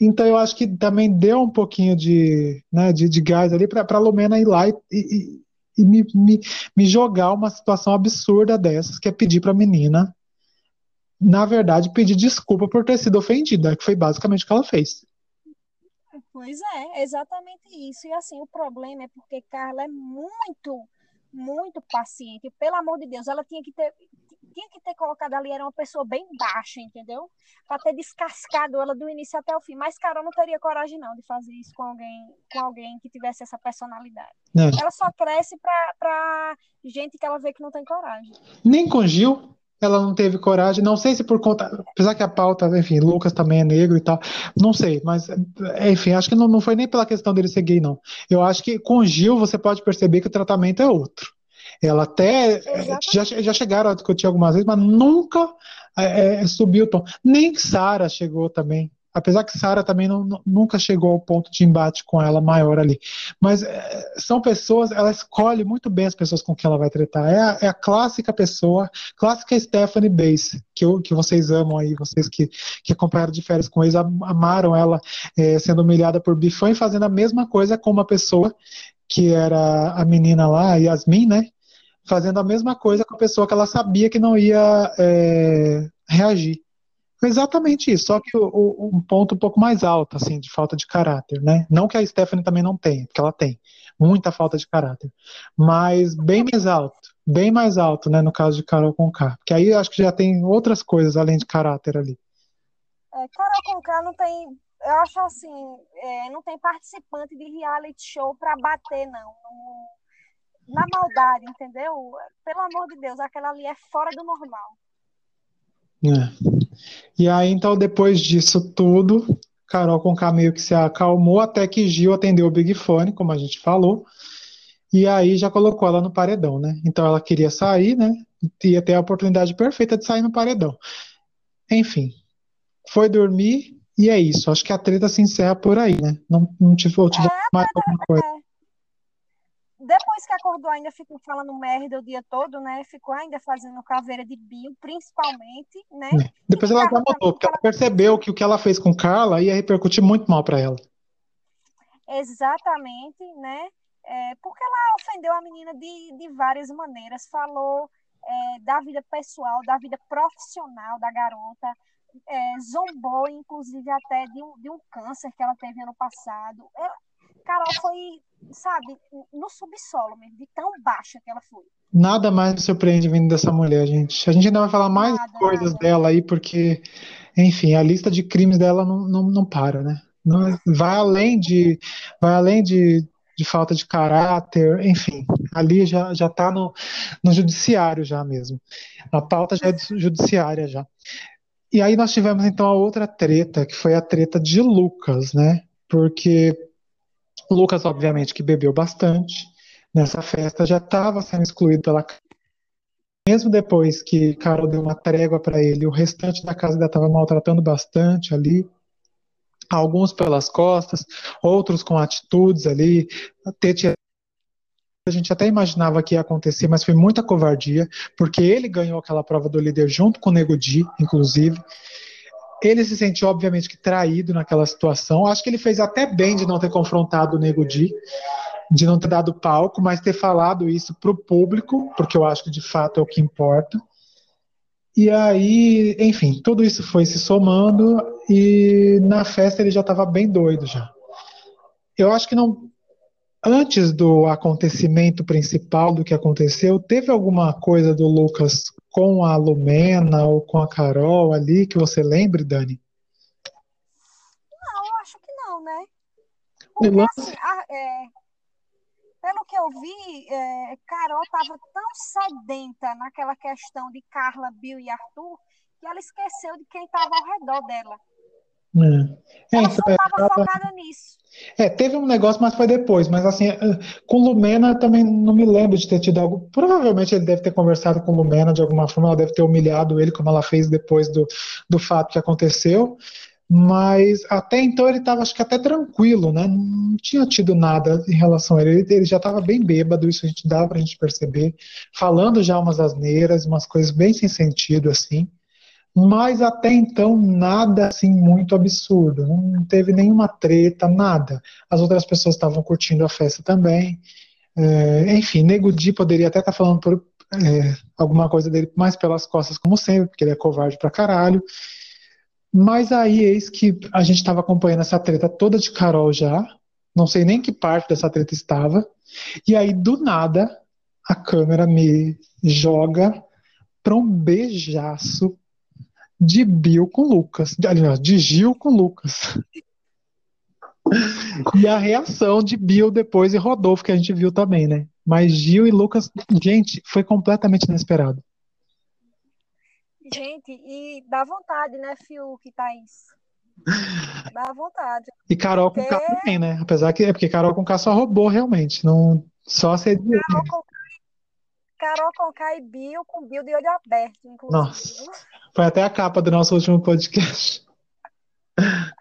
Então eu acho que também deu um pouquinho de, né, de, de gás ali para a Lumena ir lá e, e, e me, me, me jogar uma situação absurda dessas, que é pedir para a menina, na verdade, pedir desculpa por ter sido ofendida, que foi basicamente o que ela fez. Pois é, exatamente isso. E assim, o problema é porque Carla é muito, muito paciente. Pelo amor de Deus, ela tinha que ter, tinha que ter colocado ali, era uma pessoa bem baixa, entendeu? Para ter descascado ela do início até o fim. Mas Carol não teria coragem não de fazer isso com alguém, com alguém que tivesse essa personalidade. né? Ela só cresce pra, pra gente que ela vê que não tem coragem. Nem com Gil ela não teve coragem, não sei se por conta, apesar que a pauta, enfim, Lucas também é negro e tal, não sei, mas enfim, acho que não, não foi nem pela questão dele ser gay, não. Eu acho que com Gil você pode perceber que o tratamento é outro. Ela até já, já chegaram a discutir algumas vezes, mas nunca é, é, subiu o tom. Nem Sara chegou também. Apesar que Sara também não, nunca chegou ao ponto de embate com ela maior ali. Mas é, são pessoas, ela escolhe muito bem as pessoas com quem ela vai tratar. É a, é a clássica pessoa, clássica Stephanie Bass, que, eu- que vocês amam aí, vocês que, que acompanharam de férias com eles, am- amaram ela é, sendo humilhada por Bifão e fazendo a mesma coisa com uma pessoa que era a menina lá, Yasmin, né? Fazendo a mesma coisa com a pessoa que ela sabia que não ia é, reagir. Exatamente isso, só que o, o- um ponto um pouco mais alto, assim, de falta de caráter, né? Não que a Stephanie também não tenha, porque ela tem muita falta de caráter, mas bem mais alto, bem mais alto, né, no caso de Carol Conká, porque aí eu acho que já tem outras coisas além de caráter ali. É, Carol Conká não tem, eu acho assim, é, não tem participante de reality show para bater, não. No- na maldade, entendeu? Pelo amor de Deus, aquela ali é fora do normal. né? E aí, então, depois disso tudo, Carol Conká meio que se acalmou até que Gil atendeu o Big Fone, como a gente falou, e aí já colocou ela no paredão, né? Então ela queria sair, né? Ia ter a oportunidade perfeita de sair no paredão. Enfim, foi dormir e é isso. Acho que a treta se encerra por aí, né? Não, não tive, tive mais alguma coisa. Depois que acordou, ainda ficou falando merda o dia todo, né? Ficou ainda fazendo caveira de bio, principalmente, né? Depois ela já mudou, porque ela percebeu que o que ela fez com Carla ia repercutir muito mal para ela. Exatamente, né? É, porque ela ofendeu a menina de, de várias maneiras, falou é, da vida pessoal, da vida profissional da garota, é, zombou, inclusive, até de um, de um câncer que ela teve ano passado. Ela, Carol foi, sabe, no subsolo mesmo, de tão baixa que ela foi. Nada mais me surpreende vindo dessa mulher, gente. A gente ainda vai falar mais Nada, coisas nada. dela aí, porque, enfim, a lista de crimes dela não, não, não para, né? Não- vai além de, vai além de, de falta de caráter, enfim, ali já, já tá no, no judiciário já mesmo. A pauta já é judiciária já. E aí nós tivemos então a outra treta, que foi a treta de Lucas, né? Porque Lucas, obviamente, que bebeu bastante nessa festa, já estava sendo excluído pela mesmo depois que Carol deu uma trégua para ele, o restante da casa ainda estava maltratando bastante ali. Alguns pelas costas, outros com atitudes ali, a gente até imaginava que ia acontecer, mas foi muita covardia, porque ele ganhou aquela prova do líder junto com o Nego Di, inclusive. Ele se sentiu, obviamente, que traído naquela situação. Acho que ele fez até bem de não ter confrontado o Nego Di, de não ter dado palco, mas ter falado isso para o público, porque eu acho que de fato é o que importa. E aí, enfim, tudo isso foi se somando e na festa ele já estava bem doido já. Eu acho que não antes do acontecimento principal do que aconteceu, teve alguma coisa do Lucas com a Lumena ou com a Carol ali que você lembre, Dani? Não, eu acho que não, né? Porque assim, a, é, pelo que eu vi, é, Carol estava tão sedenta naquela questão de Carla, Bill e Arthur que ela esqueceu de quem estava ao redor dela. É. Ela é, só estava focada nisso. É, teve um negócio, mas foi depois. Mas assim, é, com Lumena também não me lembro de ter tido algo. Provavelmente ele deve ter conversado com Lumena de alguma forma, ela deve ter humilhado ele, como ela fez depois do, do fato que aconteceu. Mas até então ele estava, acho que até tranquilo, né? Não tinha tido nada em relação a ele. Ele já estava bem bêbado, isso a gente dá pra gente perceber. Falando já umas asneiras, umas coisas bem sem sentido, assim mas até então nada assim muito absurdo, não teve nenhuma treta, nada. As outras pessoas estavam curtindo a festa também. É, enfim, Nego Di poderia até estar tá falando por, é, alguma coisa dele mais pelas costas, como sempre, porque ele é covarde pra caralho. Mas aí eis que a gente estava acompanhando essa treta toda de Carol já, não sei nem que parte dessa treta estava, e aí do nada a câmera me joga para um beijaço de Bill com Lucas. Aliás, de Gil com Lucas. e a reação de Bill depois e Rodolfo, que a gente viu também, né? Mas Gil e Lucas, gente, foi completamente inesperado. Gente, e dá vontade, né, Fiuk, Thaís? Dá vontade. E Carol com K também, né? Apesar que é porque Carol com K só roubou realmente, não só ser Carol com Carol Conká e Bill, com Bill de olho aberto, inclusive. Nossa, foi até a capa do nosso último podcast. *laughs*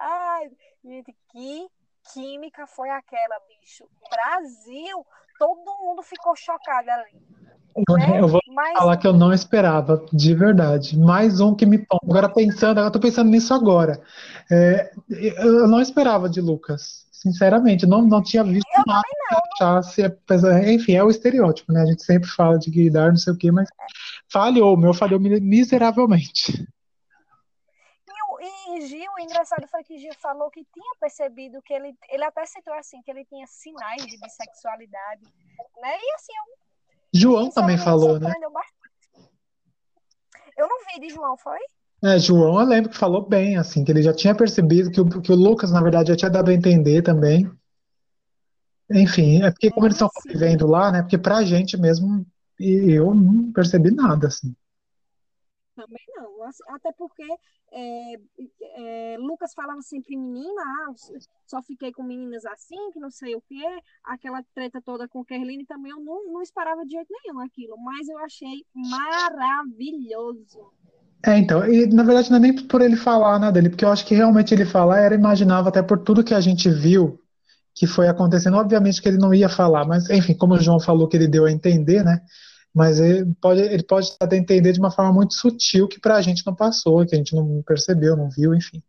Ai, gente, que química foi aquela, bicho? Brasil, todo mundo ficou chocado ali. Né? Eu vou falar que eu não esperava, de verdade. Mais um que me toma. Agora pensando, eu tô pensando nisso agora. É, eu não esperava de Lucas. Sinceramente, não, não tinha visto eu nada que achasse, enfim, é o estereótipo, né? A gente sempre fala de guidar, não sei o quê, mas falhou, o meu falhou miseravelmente. E, e Gil, o engraçado foi que Gil falou que tinha percebido que ele, ele até citou assim, que ele tinha sinais de bissexualidade, né? E assim, eu, João também falou, né? Bastante. Eu não vi de João, foi? É, João, eu lembro que falou bem, assim, que ele já tinha percebido que o, que o Lucas, na verdade, já tinha dado a entender também. Enfim, é porque como eles estão vivendo lá, né? Porque pra gente mesmo, eu não percebi nada, assim. Também não, assim, até porque é, é, Lucas falava sempre menina, ah, só fiquei com meninas assim, que não sei o quê, aquela treta toda com Kerline também, eu não, não esperava de jeito nenhum aquilo, mas eu achei maravilhoso. É, então, e na verdade não é nem por ele falar nada dele, porque eu acho que realmente ele falar era imaginável até por tudo que a gente viu que foi acontecendo. Obviamente que ele não ia falar, mas enfim, como o João falou que ele deu a entender, né? Mas ele pode, ele pode até entender de uma forma muito sutil que pra gente não passou, que a gente não percebeu, não viu, enfim.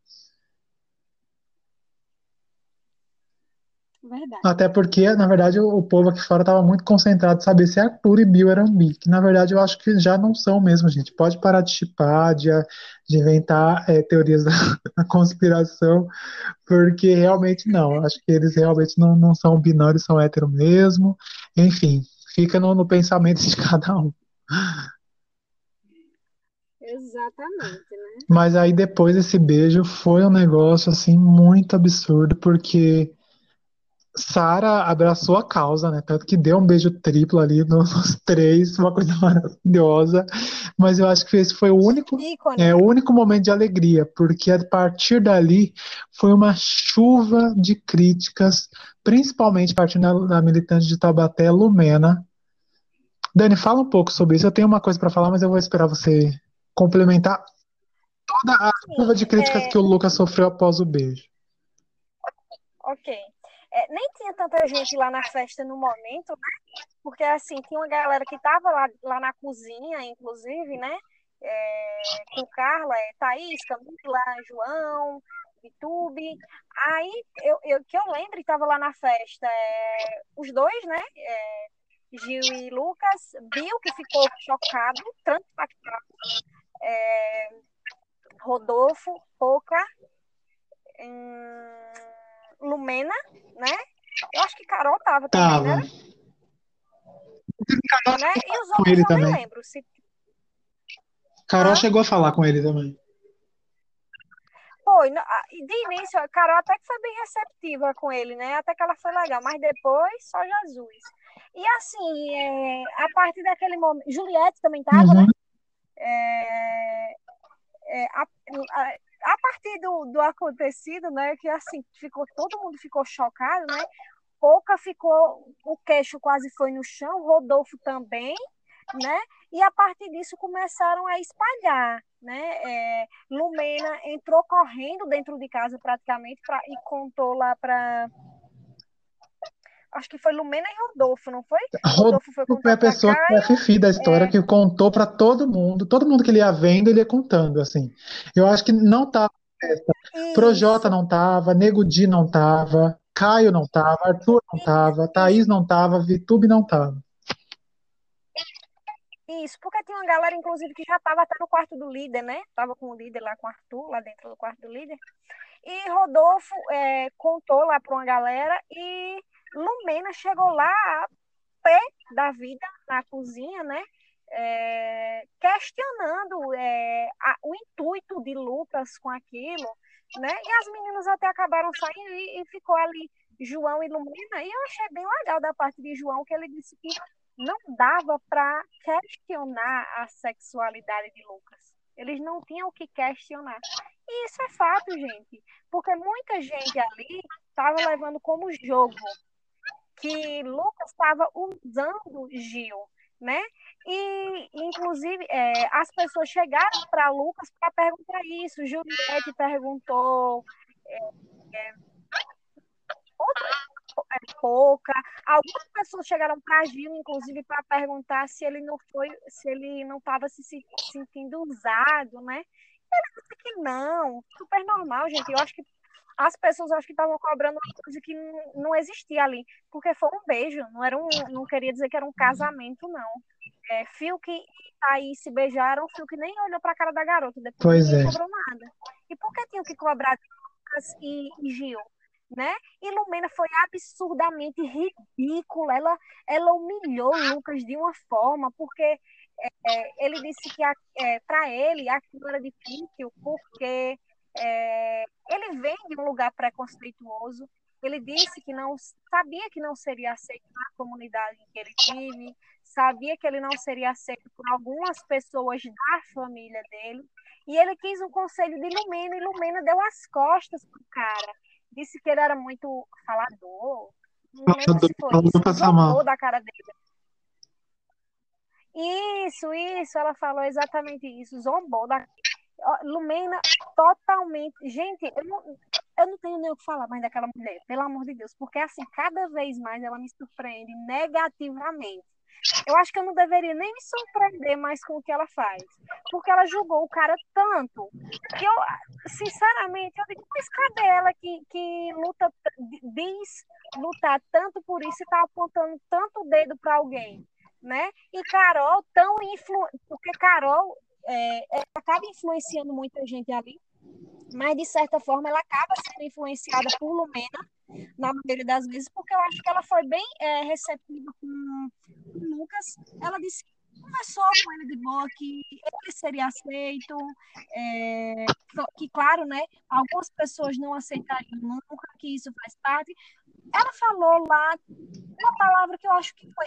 Verdade. Até porque, na verdade, o, povo aqui fora estava muito concentrado em saber se Arthur e Bill eram bi, que na verdade eu acho que já não são mesmo, gente. Pode parar de chipar, de, de inventar é, teorias *laughs* da, da, conspiração, porque realmente não. Acho que eles realmente não, não são binários, são hétero mesmo. Enfim, fica no, no pensamento de *laughs* cada um. Exatamente, né? Mas aí depois esse beijo foi um negócio assim muito absurdo, porque Sara abraçou a causa, né? Tanto que deu um beijo triplo ali *laughs* nos três, uma coisa *laughs* maravilhosa. Mas eu acho que esse foi o único, é, o único momento de alegria, porque a partir dali foi uma chuva de críticas, principalmente partindo da, da militante de Tabaté, Lumena, Dani, fala um pouco sobre isso. Eu tenho uma coisa para falar, mas eu vou esperar você complementar toda a curva de críticas é... que o Lucas sofreu após o beijo. Ok. É, nem tinha tanta gente lá na festa no momento, né? Porque assim, tinha uma galera que estava lá, lá na cozinha, inclusive, né? É, com Carla, é, Thaís, Camila, João, YouTube. Aí, eu, eu, que eu lembro, estava lá na festa é, os dois, né? É, Gil e Lucas. Bill, que ficou chocado, transpactado. É, Rodolfo, Poca, hum, Lumena, né? Eu acho que Carol tava também, tava. né? Carol né? E os outros eu também. nem lembro. Se... Carol ah. chegou a falar com ele também. Foi. De início, a Carol até que foi bem receptiva com ele, né? Até que ela foi legal, mas depois só Jesus. E assim, é, a partir daquele momento. Juliette também estava, uhum. né? É, é, a, a, a, partir do, do acontecido, né? Que assim, ficou, todo mundo ficou chocado, né? Pouca ficou, o queixo quase foi no chão, Rodolfo também, né? E a partir disso começaram a espalhar, né? É, Lumena entrou correndo dentro de casa praticamente pra, e contou lá para acho que foi Lumena e Rodolfo, não foi? Rodolfo foi, foi a pessoa que é a Fifi da história, é... que contou para todo mundo, todo mundo que ele ia vendo, ele ia contando, assim. Eu acho que não tava Projota não tava, Nego Di não tava, Caio não tava, Arthur não tava, Thaís não tava, Vitube não tava. Isso, porque tinha uma galera, inclusive, que já estava até no quarto do líder, né? Tava com o líder lá, com o Arthur, lá dentro do quarto do líder. E Rodolfo é, contou lá para uma galera e Lumena chegou lá a pé da vida na cozinha, né? É, questionando é, a, o intuito de Lucas com aquilo, né? E as meninas até acabaram saindo e, e ficou ali João e Lumena. E eu achei bem legal da parte de João que ele disse que não dava para questionar a sexualidade de Lucas. Eles não tinham o que questionar. E isso é fato, gente. Porque muita gente ali estava levando como jogo que Lucas estava usando Gil, né? E, inclusive, é, as pessoas chegaram para Lucas para perguntar isso. Juliette perguntou. É, é, outra, é, pouca. Algumas pessoas chegaram para Gil, inclusive, para perguntar se ele não foi, se ele não estava se sentindo usado, né? Ele disse que não, super normal, gente. Eu acho que as pessoas acho que estavam cobrando uma coisa que não, existia ali, porque foi um beijo, não era um, não queria dizer que era um casamento, não. É, Fiuk e Thaís se beijaram, Fiuk nem olhou para a cara da garota, depois pois não é. cobrou nada. E por que tinham que cobrar Lucas e, e Gil? Né? E Lumena foi absurdamente ridícula. Ela, ela humilhou Lucas de uma forma, porque é, ele disse que é, para ele aquilo era difícil, porque é, ele vem de um lugar preconceituoso. Ele disse que não sabia que não seria aceito na comunidade em que ele vive, sabia que ele não seria aceito por algumas pessoas da família dele. E ele quis um conselho de Lumena, e Lumena deu as costas pro cara. Disse que ele era muito falador. Não lembro se foi isso. Zombou da cara dele. Isso, isso, ela falou exatamente isso. Zombou da Lumena totalmente. Gente, eu não, eu não tenho nem o que falar mais daquela mulher, pelo amor de Deus, porque assim, cada vez mais ela me surpreende negativamente. Eu acho que eu não deveria nem me surpreender mais com o que ela faz, porque ela julgou o cara tanto que eu, sinceramente, eu digo, mas cadê ela que, que luta, diz lutar tanto por isso e tá apontando tanto o dedo para alguém, né? E Carol tão influ... porque Carol é, acaba influenciando muita gente ali, mas de certa forma ela acaba sendo influenciada por Lumena, na maioria das vezes, porque eu acho que ela foi bem é, receptiva com, o Lucas. Ela disse que conversou com ele de boa, que ele seria aceito, é, que, claro, né, algumas pessoas não aceitariam nunca, que isso faz parte. Ela falou lá uma palavra que eu acho que foi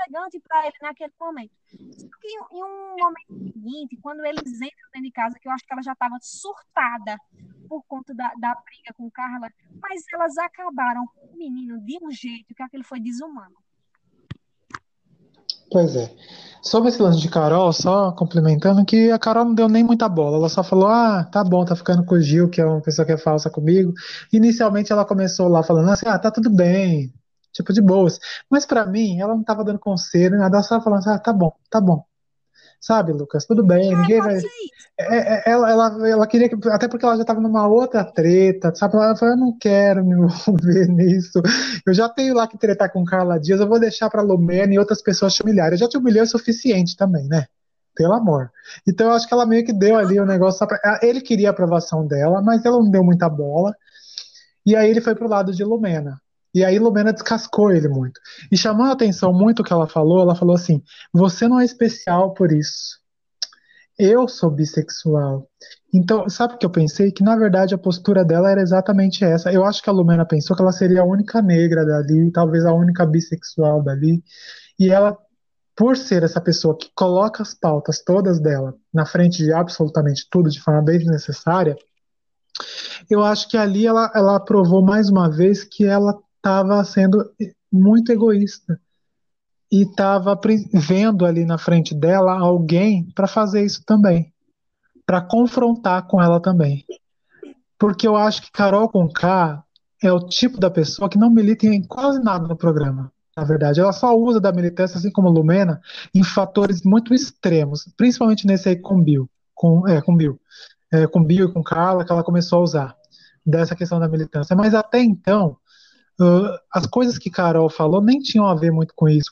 aconchegante para ele naquele momento. Só que em um momento seguinte, quando eles entram dentro de casa, que eu acho que ela já estava surtada por conta da, da briga com Carla, mas elas acabaram com o menino de um jeito que aquele foi desumano. Pois é. Sobre esse lance de Carol, só complementando, que a Carol não deu nem muita bola. Ela só falou: ah, tá bom, tá ficando com o Gil, que é uma pessoa que é falsa comigo. Inicialmente ela começou lá falando assim: ah, tá tudo bem, tipo de boas. Mas para mim, ela não tava dando conselho, nada, ela só falando assim: ah, tá bom, tá bom. Sabe, Lucas? Tudo bem, ninguém vai. É, é, ela, ela, ela queria que. Até porque ela já estava numa outra treta, sabe? Ela falou: eu não quero me *laughs* envolver nisso. Eu já tenho lá que tretar com Carla Dias, eu vou deixar para Lumena e outras pessoas te humilharem. Eu já te humilhei o suficiente também, né? Pelo amor. Então eu acho que ela meio que deu ali o um negócio. Pra... Ele queria a aprovação dela, mas ela não deu muita bola. E aí ele foi pro lado de Lumena. E aí Lumena descascou ele muito. E chamou a atenção muito o que ela falou, ela falou assim: "Você não é especial por isso. Eu sou bissexual". Então, sabe o que eu pensei? Que na verdade a postura dela era exatamente essa. Eu acho que a Lumena pensou que ela seria a única negra dali, talvez a única bissexual dali. E ela, por ser essa pessoa que coloca as pautas todas dela na frente de absolutamente tudo de forma bem desnecessária, eu acho que ali ela, ela provou mais uma vez que ela estava sendo muito egoísta e estava vendo ali na frente dela alguém para fazer isso também, para confrontar com ela também. Porque eu acho que Carol Conká é o tipo da pessoa que não milita em quase nada no programa. Na verdade, ela só usa da militância, assim como Lumena, em fatores muito extremos, principalmente nesse aí com Bill, com, é, com Bill, é, com Bill e com Carla, que ela começou a usar dessa questão da militância. Mas até então, Uh, as coisas que Carol falou nem tinham a ver muito com isso.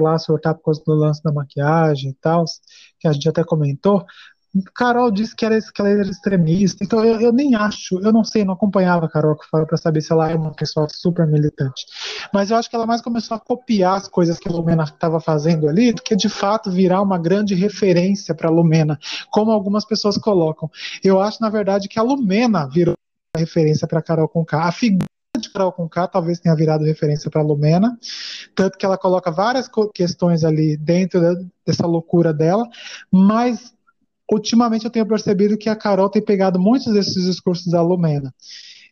Lá sortar por causa do lance da maquiagem e tal, que a gente até comentou. Carol disse que, era, que ela era extremista, então eu, eu nem acho, eu não sei, não acompanhava a Carol que fala para saber se ela é uma pessoa super militante. Mas eu acho que ela mais começou a copiar as coisas que a Lumena estava fazendo ali, do que de fato virar uma grande referência para a Lumena, como algumas pessoas colocam. Eu acho, na verdade, que a Lumena virou referência para Carol Conká. A figura de Carol Conká talvez tenha virado referência para Lumena, tanto que ela coloca várias questões ali dentro dessa loucura dela, mas ultimamente eu tenho percebido que a Carol tem pegado muitos desses discursos da Lumena.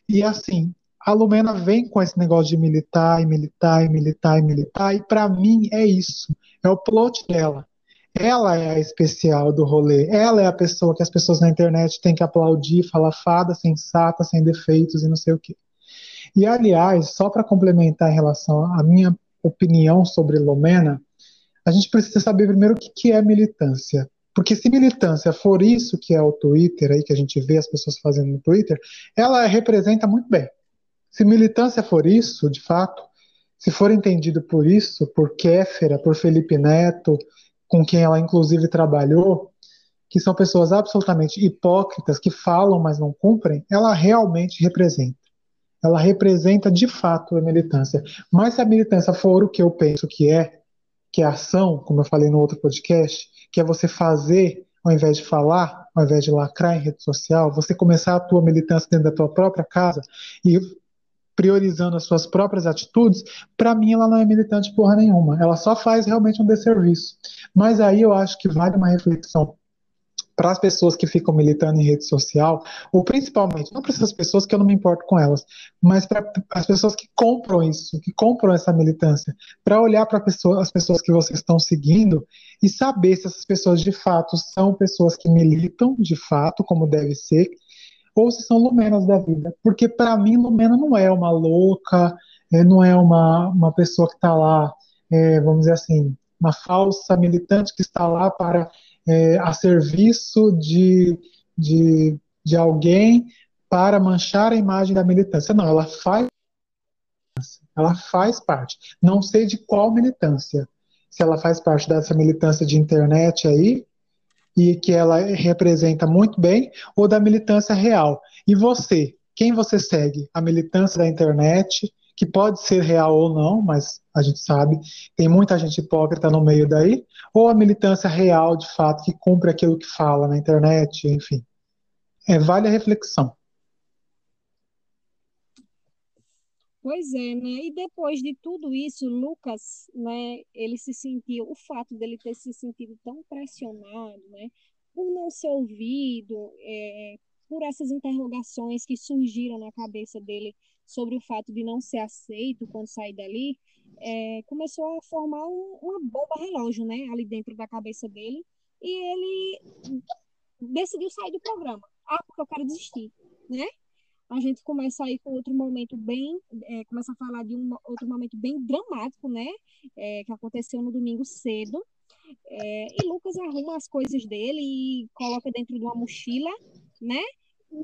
E assim, a Lumena vem com esse negócio de militar e militar e militar e militar, e para mim é isso, é o plot dela. Ela é a especial do rolê. Ela é a pessoa que as pessoas na internet têm que aplaudir, falar fada, sensata, sem defeitos e não sei o quê. E, aliás, só para complementar em relação à minha opinião sobre Lomena, a gente precisa saber primeiro o que, que é militância. Porque se militância for isso que é o Twitter, aí que a gente vê as pessoas fazendo no Twitter, ela representa muito bem. Se militância for isso, de fato, se for entendido por isso, por Kéfera, por Felipe Neto, com quem ela inclusive trabalhou, que são pessoas absolutamente hipócritas, que falam, mas não cumprem, ela realmente representa ela representa de fato a militância. Mas se a militância for o que eu penso que é, que é ação, como eu falei no outro podcast, que é você fazer ao invés de falar, ao invés de lacrar em rede social, você começar a tua militância dentro da tua própria casa e priorizando as suas próprias atitudes, para mim ela não é militante porra nenhuma. Ela só faz realmente um desserviço. Mas aí eu acho que vale uma reflexão para as pessoas que ficam militando em rede social, ou principalmente, não para essas pessoas que eu não me importo com elas, mas para as pessoas que compram isso, que compram essa militância, para olhar para pessoa, as pessoas que vocês estão seguindo e saber se essas pessoas de fato são pessoas que militam de fato, como deve ser, ou se são lumenas da vida. Porque para mim, Lumena não é uma louca, é, não é uma, uma pessoa que está lá, é, vamos dizer assim, uma falsa militante que está lá para é, a serviço de, de, de alguém para manchar a imagem da militância. Não, ela faz ela faz parte. Não sei de qual militância. Se ela faz parte dessa militância de internet aí, e que ela representa muito bem, ou da militância real. E você? Quem você segue? A militância da internet, que pode ser real ou não, mas a gente sabe, tem muita gente hipócrita no meio daí, ou a militância real, de fato, que cumpre aquilo que fala na internet, enfim. É, vale a reflexão. Pois é, né? E depois de tudo isso, Lucas, né, ele se sentiu, o fato dele ter se sentido tão pressionado, né, por não ser ouvido, é, por essas interrogações que surgiram na cabeça dele sobre o fato de não ser aceito quando sair dali, é, começou a formar um, uma bomba relógio, né, ali dentro da cabeça dele, e ele decidiu sair do programa. Ah, porque eu quero desistir, né? A gente começa aí com outro momento bem, é, começa a falar de um outro momento bem dramático, né? É, que aconteceu no domingo cedo. É, e Lucas arruma as coisas dele e coloca dentro de uma mochila, né?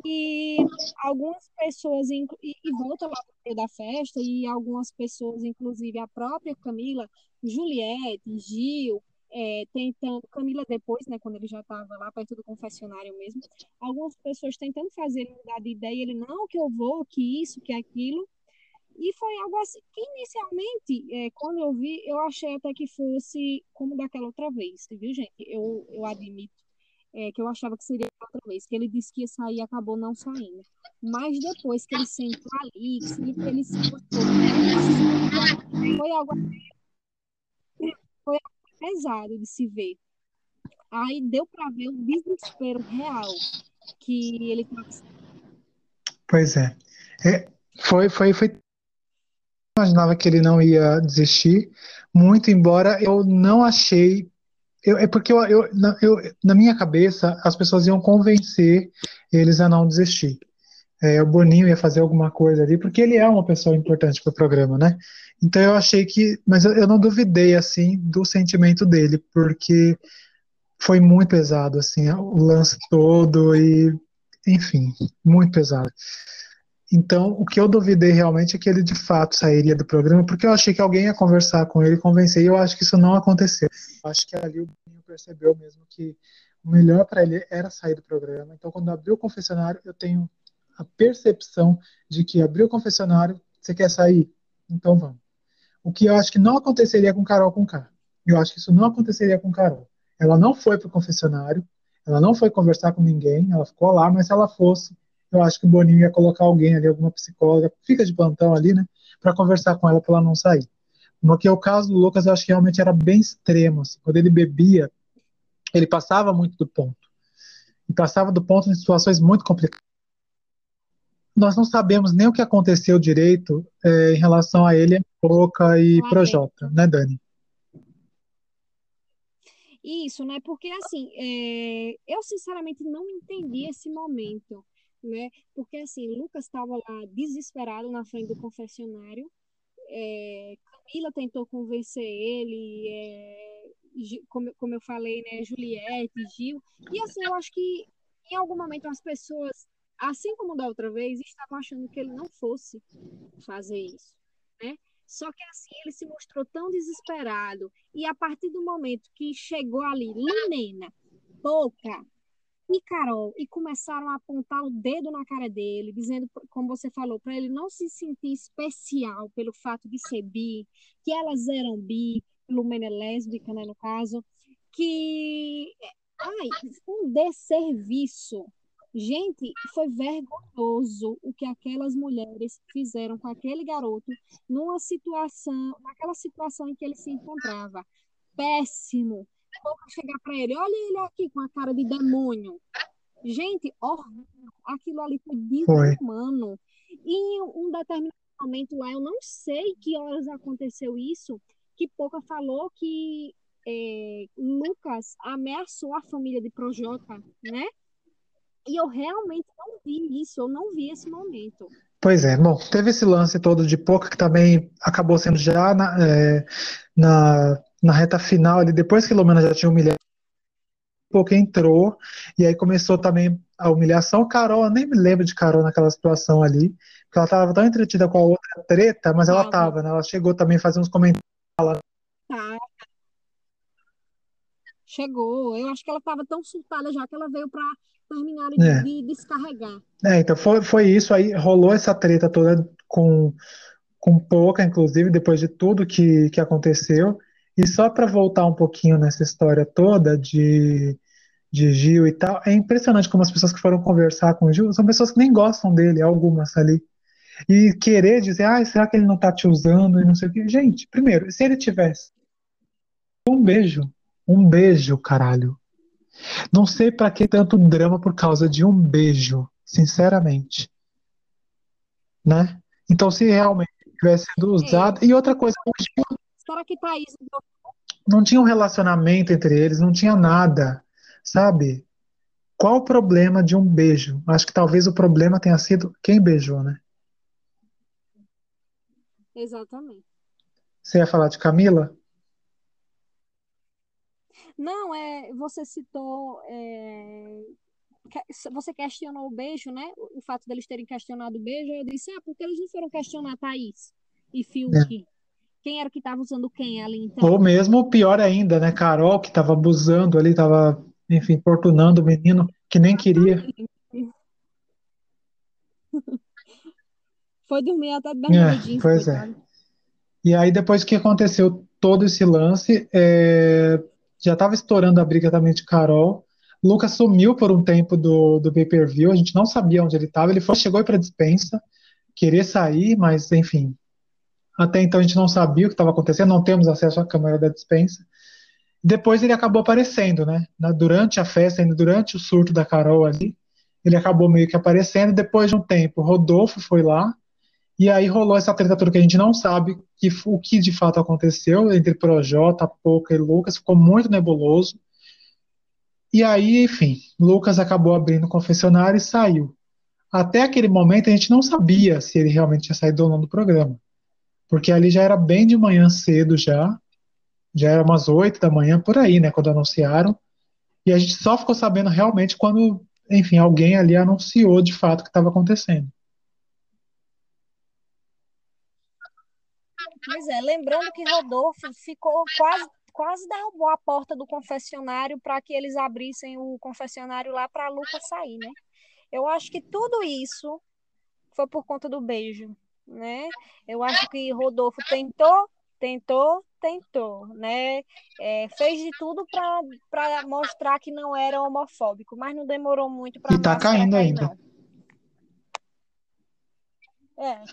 E algumas pessoas, e, e volta lá no meio da festa, e algumas pessoas, inclusive a própria Camila, Juliette, Gil, é, tentando, Camila depois, né, quando ele já estava lá perto do confessionário mesmo, algumas pessoas tentando fazer ele mudar de ideia, ele, não, que eu vou, que isso, que aquilo, e foi algo assim, que inicialmente, é, quando eu vi, eu achei até que fosse como daquela outra vez, viu, gente? Eu, eu admito é, que eu achava que seria outra vez, que ele disse que ia sair e acabou não saindo. Mas depois que ele sentou ali, que ele se mostrou, foi algo, foi algo pesado de se ver. Aí deu para ver o desespero real que ele estava. Pois é. é. Foi, foi, foi. Imaginava que ele não ia desistir, muito embora eu não achei. Eu, é porque eu, eu, na, eu, na minha cabeça as pessoas iam convencer eles a não desistir. É, o Boninho ia fazer alguma coisa ali, porque ele é uma pessoa importante para o programa, né? Então eu achei que, mas eu, não duvidei assim do sentimento dele, porque foi muito pesado assim, o lance todo e enfim, muito pesado. Então, o que eu duvidei realmente é que ele de fato sairia do programa, porque eu achei que alguém ia conversar com ele, convencer, e eu acho que isso não aconteceu. Eu acho que ali o Boninho percebeu mesmo que o melhor para ele era sair do programa. Então, quando abriu o confessionário, eu tenho a percepção de que abriu o confessionário, você quer sair? Então vamos. O que eu acho que não aconteceria com Carol com K. Eu acho que isso não aconteceria com Carol. Ela não foi para o confessionário, ela não foi conversar com ninguém, ela ficou lá, mas se ela fosse, eu acho que o Boninho ia colocar alguém ali, alguma psicóloga, fica de plantão ali, né, para conversar com ela para ela não sair. Porque o caso do Lucas eu acho que realmente era bem extremo. Assim. Quando ele bebia, ele passava muito do ponto. E passava do ponto em situações muito complicadas nós não sabemos nem o que aconteceu direito é, em relação a ele, Boca e Projota, né, Dani? Isso, né? Porque assim, é, eu sinceramente não entendi esse momento, né? Porque assim, Lucas estava lá desesperado na frente do confessionário, é, Camila tentou convencer ele, é, como, como eu falei, né? Juliette, Gil, e assim, eu acho que em algum momento as pessoas assim como da outra vez, estavam achando que ele não fosse fazer isso, né? Só que assim ele se mostrou tão desesperado e a partir do momento que chegou ali Lumena, Boca e Carol e começaram a apontar o dedo na cara dele, dizendo, como você falou, para ele não se sentir especial pelo fato de ser bi, que elas eram bi, Lumena é lésbica, né, no caso, que ai, um desserviço Gente, foi vergonhoso o que aquelas mulheres fizeram com aquele garoto numa situação, naquela situação em que ele se encontrava. Péssimo. Vou chegar para ele, olha ele aqui com a cara de demônio. Gente, horrível. Aquilo ali foi desumano. E em um determinado momento lá, eu não sei que horas aconteceu isso, que Pouca falou que é, Lucas ameaçou a família de Projota, né? E eu realmente não vi isso, eu não vi esse momento. Pois é, bom, teve esse lance todo de pouco que também acabou sendo já na, é, na, na, reta final, ali, depois que Lumena já tinha humilhado, pouco entrou, e aí começou também a humilhação. Carol, eu nem me lembro de Carol naquela situação ali, porque ela estava tão entretida com a outra treta, mas ela estava, né? Ela chegou também a fazer uns comentários. Tá. Chegou. Eu acho que ela estava tão surtada já que ela veio para terminarem é. de descarregar. É, então foi, foi isso aí, rolou essa treta toda com, com pouca, inclusive, depois de tudo que, que aconteceu. E só para voltar um pouquinho nessa história toda de, de Gil e tal, é impressionante como as pessoas que foram conversar com o Gil são pessoas que nem gostam dele, algumas ali. E querer dizer, ah, será que ele não tá te usando e não sei o que. Gente, primeiro, se ele tivesse um beijo, um beijo, caralho. Não sei para que tanto drama por causa de um beijo. Sinceramente. Né? Então, se realmente tivesse sido usado. E outra coisa, Será que Thaís não tinha um relacionamento entre eles, não tinha nada, sabe? Qual o problema de um beijo? Acho que talvez o problema tenha sido quem beijou, né? Exatamente. Você ia falar de Camila? Não, é, você citou, é, você questionou o beijo, né? O fato deles terem questionado o beijo, eu disse, ah, porque eles não foram questionar Thaís e Fiuk? É. Quem era que estava usando quem ali, então? Ou mesmo, pior ainda, né? Carol, que estava abusando ali, estava, enfim, importunando o menino, que nem queria. *laughs* Foi dormir até bermudinho. É, pois é. E aí, depois que aconteceu todo esse lance, é, já estava estourando a briga também de Carol. Lucas sumiu por um tempo do, do pay-per-view, a gente não sabia onde ele estava. Ele foi, chegou para dispensa, querer sair, mas enfim. Até então a gente não sabia o que estava acontecendo, não temos acesso à câmera da dispensa. Depois ele acabou aparecendo, né? Durante a festa, ainda durante o surto da Carol ali, ele acabou meio que aparecendo. Depois de um tempo, Rodolfo foi lá, e aí rolou essa treta toda que a gente não sabe que, o que de fato aconteceu entre Projota, Poca e Lucas, ficou muito nebuloso. E aí, enfim, Lucas acabou abrindo o confessionário e saiu. Até aquele momento a gente não sabia se ele realmente tinha saído ou não do programa. Porque ali já era bem de manhã cedo já, já era umas oito da manhã, por aí, né, quando anunciaram. E a gente só ficou sabendo realmente quando, enfim, alguém ali anunciou de fato o que estava acontecendo. Pois é, lembrando que Rodolfo ficou quase quase derrubou a porta do confessionário para que eles abrissem o confessionário lá para a Lucas sair, né? Eu acho que tudo isso foi por conta do beijo, né? Eu acho que Rodolfo tentou, tentou, tentou, né? É, fez de tudo para mostrar que não era homofóbico, mas não demorou muito para E tá caindo ainda. Não. É,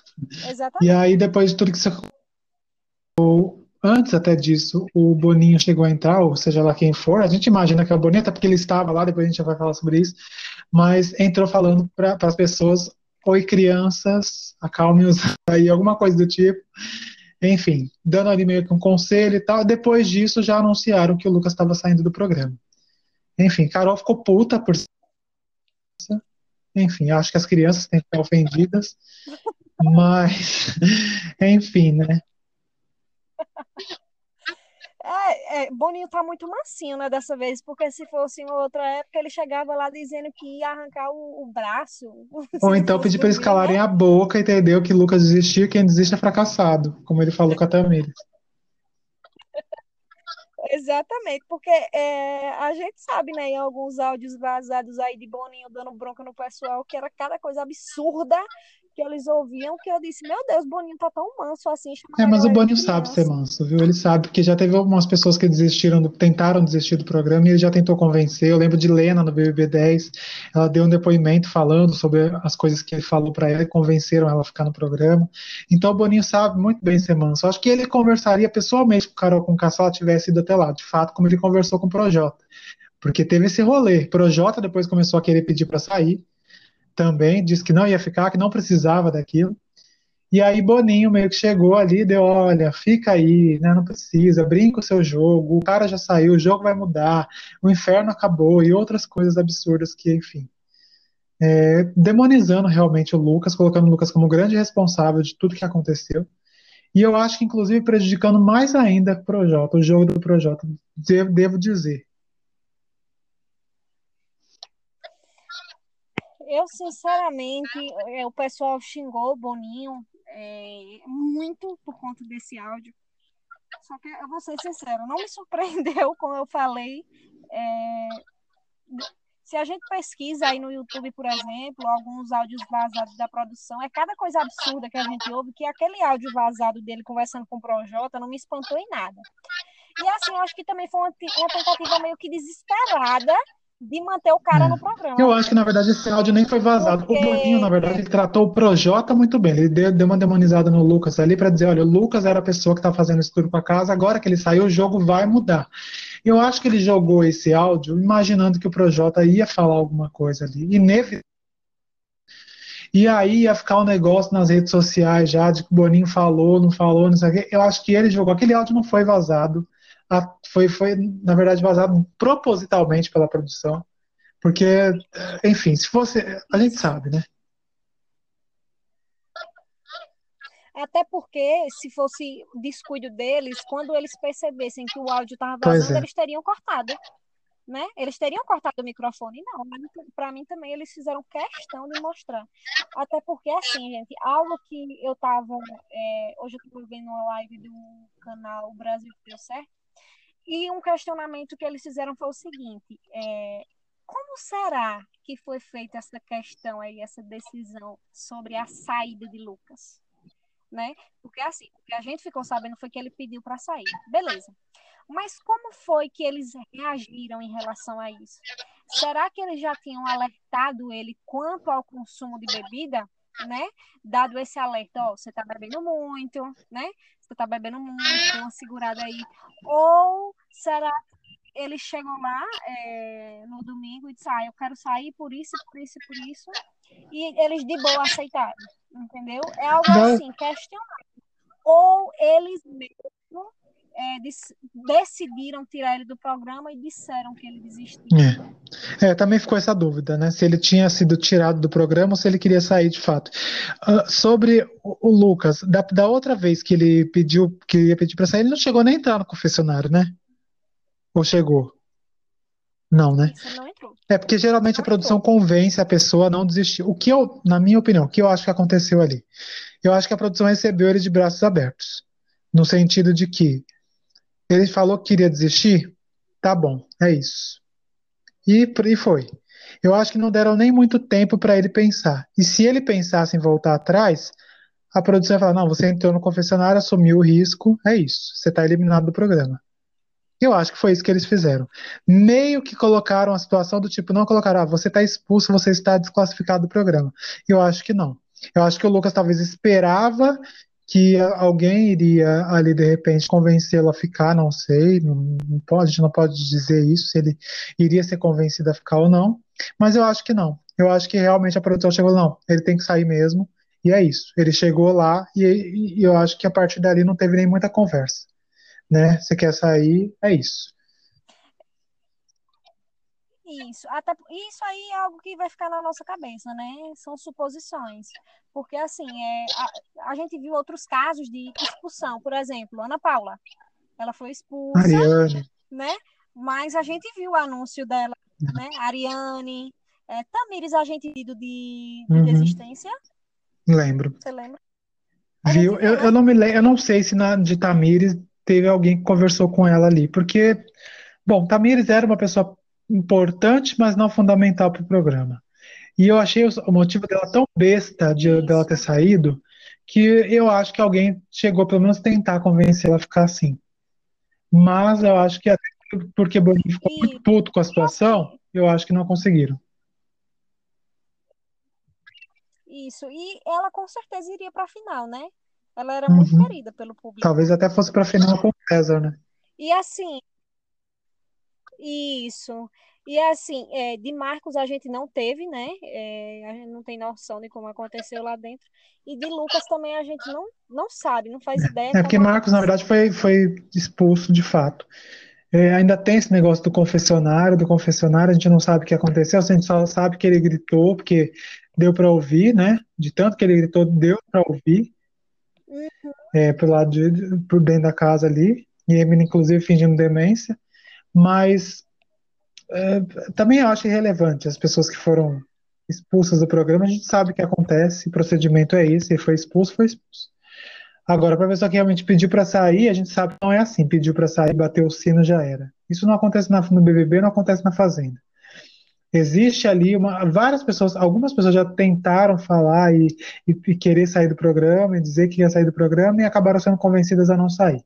exatamente. E aí, depois de tudo que você antes até disso, o Boninho chegou a entrar, ou seja lá quem for, a gente imagina que é o Boninho, até porque ele estava lá, depois a gente já vai falar sobre isso, mas entrou falando para as pessoas, oi crianças, acalme-os *laughs* aí, alguma coisa do tipo, enfim, dando ali meio que um conselho e tal, depois disso já anunciaram que o Lucas estava saindo do programa. Enfim, Carol ficou puta por enfim, acho que as crianças têm que ficar ofendidas, *laughs* mas, *laughs* enfim, né? É, Boninho tá muito massinho, né, dessa vez, porque se fosse em outra época, ele chegava lá dizendo que ia arrancar o, o braço. *laughs* Ou então pedir para eles calarem né? a boca, entendeu? Que Lucas desistiu, quem desiste é fracassado, como ele falou com a Tamires. *laughs* Exatamente, porque é, a gente sabe, né, em alguns áudios vazados aí de Boninho dando bronca no pessoal, que era cada coisa absurda que eles ouviam, que eu disse, meu Deus, Boninho tá tão manso assim. É, mas o Boninho sabe ser manso, viu? Ele sabe, porque já teve algumas pessoas que desistiram, do, tentaram desistir do programa e ele já tentou convencer. Eu lembro de Lena no BBB 10, ela deu um depoimento falando sobre as coisas que ele falou para ela e convenceram ela a ficar no programa. Então o Boninho sabe muito bem ser manso. Acho que ele conversaria pessoalmente com o Carol com se ela tivesse ido até lá, de fato, como ele conversou com o Projota. Porque teve esse rolê. Projota depois começou a querer pedir para sair também, disse que não ia ficar, que não precisava daquilo. E aí Boninho meio que chegou ali deu, olha, fica aí, né, não precisa, brinca o seu jogo, o cara já saiu, o jogo vai mudar, o inferno acabou e outras coisas absurdas que, enfim, é, demonizando realmente o Lucas, colocando o Lucas como grande responsável de tudo que aconteceu. E eu acho que, inclusive, prejudicando mais ainda o Projota, o jogo do Projota, devo, devo dizer. Eu, sinceramente, é, o pessoal xingou o Boninho é, muito por conta desse áudio. Só que eu vou ser sincero, não me surpreendeu, *laughs* como eu falei. É, se a gente pesquisa aí no YouTube, por exemplo, alguns áudios vazados da produção, é cada coisa absurda que a gente ouve, que aquele áudio vazado dele conversando com o Projota não me espantou em nada. E assim, eu acho que também foi uma, uma tentativa meio que desesperada de manter o cara é. no programa. Eu acho que, na verdade, esse áudio nem foi vazado. Porque... O Boninho, na verdade, ele tratou o Projota muito bem. Ele deu, deu uma demonizada no Lucas ali para dizer: olha, o Lucas era a pessoa que está fazendo isso tudo para casa, agora que ele saiu, o jogo vai mudar. Eu acho que ele jogou esse áudio imaginando que o Projota ia falar alguma coisa ali. E nele E aí ia ficar um negócio nas redes sociais já de que o Boninho falou, não falou, não sei o quê. Eu acho que ele jogou. Aquele áudio não foi vazado. Foi, foi, na verdade, vazado propositalmente pela produção. Porque, enfim, se fosse. A gente sabe, né? Até porque, se fosse descuido deles, quando eles percebessem que o áudio estava vazando, é. eles teriam cortado né? Eles teriam cortado o microfone, não, para mim também eles fizeram questão de mostrar. Até porque, assim, gente, algo que eu tava. É, hoje eu tô vendo uma live do canal Brasil Deu Certo, e um questionamento que eles fizeram foi o seguinte: é, como será que foi feita essa questão aí, essa decisão sobre a saída de Lucas? Né? Porque assim, o que a gente ficou sabendo foi que ele pediu para sair. Beleza. Mas como foi que eles reagiram em relação a isso? Será que eles já tinham alertado ele quanto ao consumo de bebida, né? Dado esse alerta, ó, você está bebendo muito, né? Você está bebendo muito, uma segurada aí. Ou será que ele chegou lá é, no domingo e disse, ah, eu quero sair por isso, por isso, por isso, e eles de boa aceitaram, entendeu? É algo assim, questionável. Ou eles mesmo é, decidiram tirar ele do programa e disseram que ele desistiu. É. é. também ficou essa dúvida, né? Se ele tinha sido tirado do programa ou se ele queria sair de fato. Uh, sobre o, o Lucas, da, da, outra vez que ele pediu que ia pedir para sair, ele não chegou nem a entrar no confessionário, né? Ou chegou? Não, né? Não entrou. É porque geralmente a produção convence a pessoa a não desistir. O que eu, na minha opinião, o que eu acho que aconteceu ali? Eu acho que a produção recebeu ele de braços abertos. No sentido de que ele falou que queria desistir? Tá bom, é isso. E, e foi. Eu acho que não deram nem muito tempo para ele pensar. E se ele pensasse em voltar atrás, a produção ia falar: não, você entrou no confessionário, assumiu o risco, é isso, você está eliminado do programa. Eu acho que foi isso que eles fizeram. Meio que colocaram a situação do tipo: não colocaram, ah, você está expulso, você está desclassificado do programa. Eu acho que não. Eu acho que o Lucas talvez esperava que alguém iria ali de repente convencê-lo a ficar, não sei, não, pode, a gente não pode dizer isso, se ele iria ser convencido a ficar ou não, mas eu acho que não. Eu acho que realmente a produção chegou, não, ele tem que sair mesmo, e é isso. Ele chegou lá e, e eu acho que a partir dali não teve nem muita conversa, né? Você quer sair, é isso. Isso, até isso aí é algo que vai ficar na nossa cabeça, né? São suposições. Porque assim, é, a, a gente viu outros casos de expulsão, por exemplo, Ana Paula. Ela foi expulsa, Ariane. né? Mas a gente viu o anúncio dela, né? Ariane, é, Tamires, a gente viu de, de uhum. desistência. Lembro. Você lembra? Viu? Eu, eu, não me lembro, eu não sei se na de Tamires teve alguém que conversou com ela ali, porque, bom, Tamires era uma pessoa importante, mas não fundamental para o programa. E eu achei o motivo dela tão besta de dela ter saído que eu acho que alguém chegou pelo menos tentar convencer ela a ficar assim. Mas eu acho que até porque Boninho ficou muito puto com a situação, eu acho que não conseguiram. Isso, e ela com certeza iria para a final, né? Ela era muito uhum. querida pelo público. Talvez até fosse para a final com o César, né? E assim, isso. E assim, é, de Marcos a gente não teve, né? É, a gente não tem noção de como aconteceu lá dentro. E de Lucas também a gente não, não sabe, não faz ideia. É porque Marcos, na verdade, foi, foi expulso de fato. É, ainda tem esse negócio do confessionário, do confessionário, a gente não sabe o que aconteceu, a gente só sabe que ele gritou, porque deu para ouvir, né? De tanto que ele gritou, deu para ouvir. Uhum. É, pro lado de, por dentro da casa ali, e ele, inclusive, fingindo demência. Mas é, também acho irrelevante as pessoas que foram expulsas do programa, a gente sabe o que acontece, o procedimento é esse, foi expulso, foi expulso. Agora, para a pessoa que realmente pediu para sair, a gente sabe que não é assim, pediu para sair, bateu o sino, já era. Isso não acontece na, no BBB, não acontece na Fazenda. Existe ali uma, várias pessoas, algumas pessoas já tentaram falar e, e, e querer sair do programa e dizer que ia sair do programa e acabaram sendo convencidas a não sair.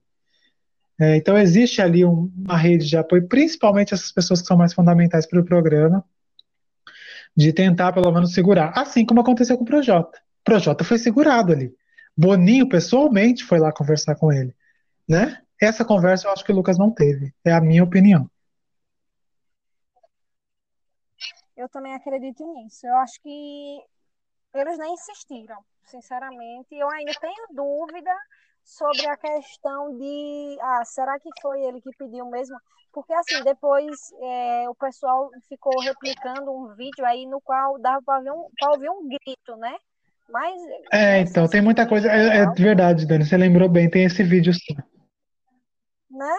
É, então, existe ali um, uma rede de apoio, principalmente essas pessoas que são mais fundamentais para o programa, de tentar pelo menos segurar. Assim como aconteceu com o Projota. O Projota foi segurado ali. Boninho, pessoalmente, foi lá conversar com ele. Né? Essa conversa eu acho que o Lucas não teve. É a minha opinião. Eu também acredito nisso. Eu acho que eles nem insistiram, sinceramente. Eu ainda tenho dúvida sobre a questão de, ah, será que foi ele que pediu mesmo? Porque assim, depois é, o pessoal ficou replicando um vídeo aí no qual dava para um, ouvir um grito, né? Mas. É, então, tem muita coisa. É, é verdade, Dani, você lembrou bem, tem esse vídeo sim. Né?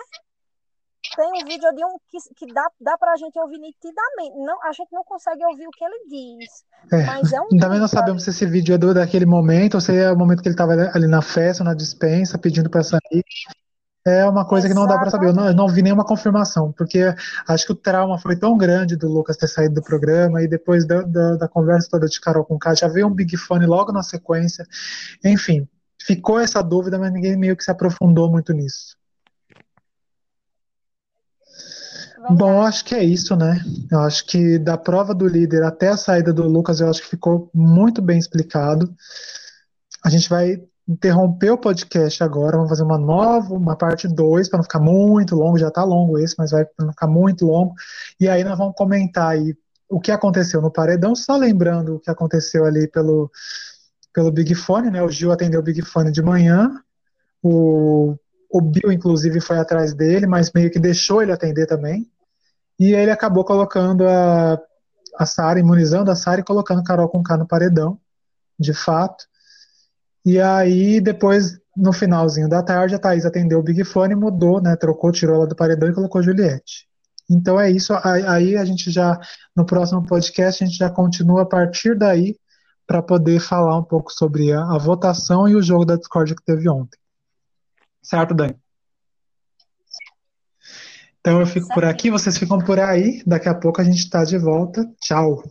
Tem um vídeo de um que, que dá, dá pra gente ouvir nitidamente. Não, a gente não consegue ouvir o que ele diz. É, mas é um também não sabemos se esse vídeo é do, daquele momento ou se é o momento que ele estava ali na festa, na dispensa, pedindo para sair. É uma coisa Exatamente. que não dá para saber. Eu não, eu não, vi nenhuma confirmação, porque acho que o trauma foi tão grande do Lucas ter saído do programa e depois da, da, da conversa toda de Carol com K, já veio um Big Fone logo na sequência. Enfim, ficou essa dúvida, mas ninguém meio que se aprofundou muito nisso. Bom, acho que é isso, né? Eu acho que da prova do líder até a saída do Lucas, eu acho que ficou muito bem explicado. A gente vai interromper o podcast agora, vamos fazer uma nova, uma parte 2, para não ficar muito longo, já está longo esse, mas vai não ficar muito longo. E aí nós vamos comentar aí o que aconteceu no paredão, só lembrando o que aconteceu ali pelo, pelo Big Fone, né? O Gil atendeu o Big Fone de manhã, o, o Bill, inclusive, foi atrás dele, mas meio que deixou ele atender também. E ele acabou colocando a, a Sara, imunizando a Sara e colocando Carol com K no paredão, de fato. E aí, depois, no finalzinho da tarde, a Thaís atendeu o Big Fone, mudou, né? Trocou, tirou ela do paredão e colocou Juliette. Então é isso. Aí a gente já, no próximo podcast, a gente já continua a partir daí para poder falar um pouco sobre a, a, votação e o jogo da Discord que teve ontem. Certo, Dani? Então eu fico por aqui, vocês ficam por aí. Daqui a pouco a gente está de volta. Tchau.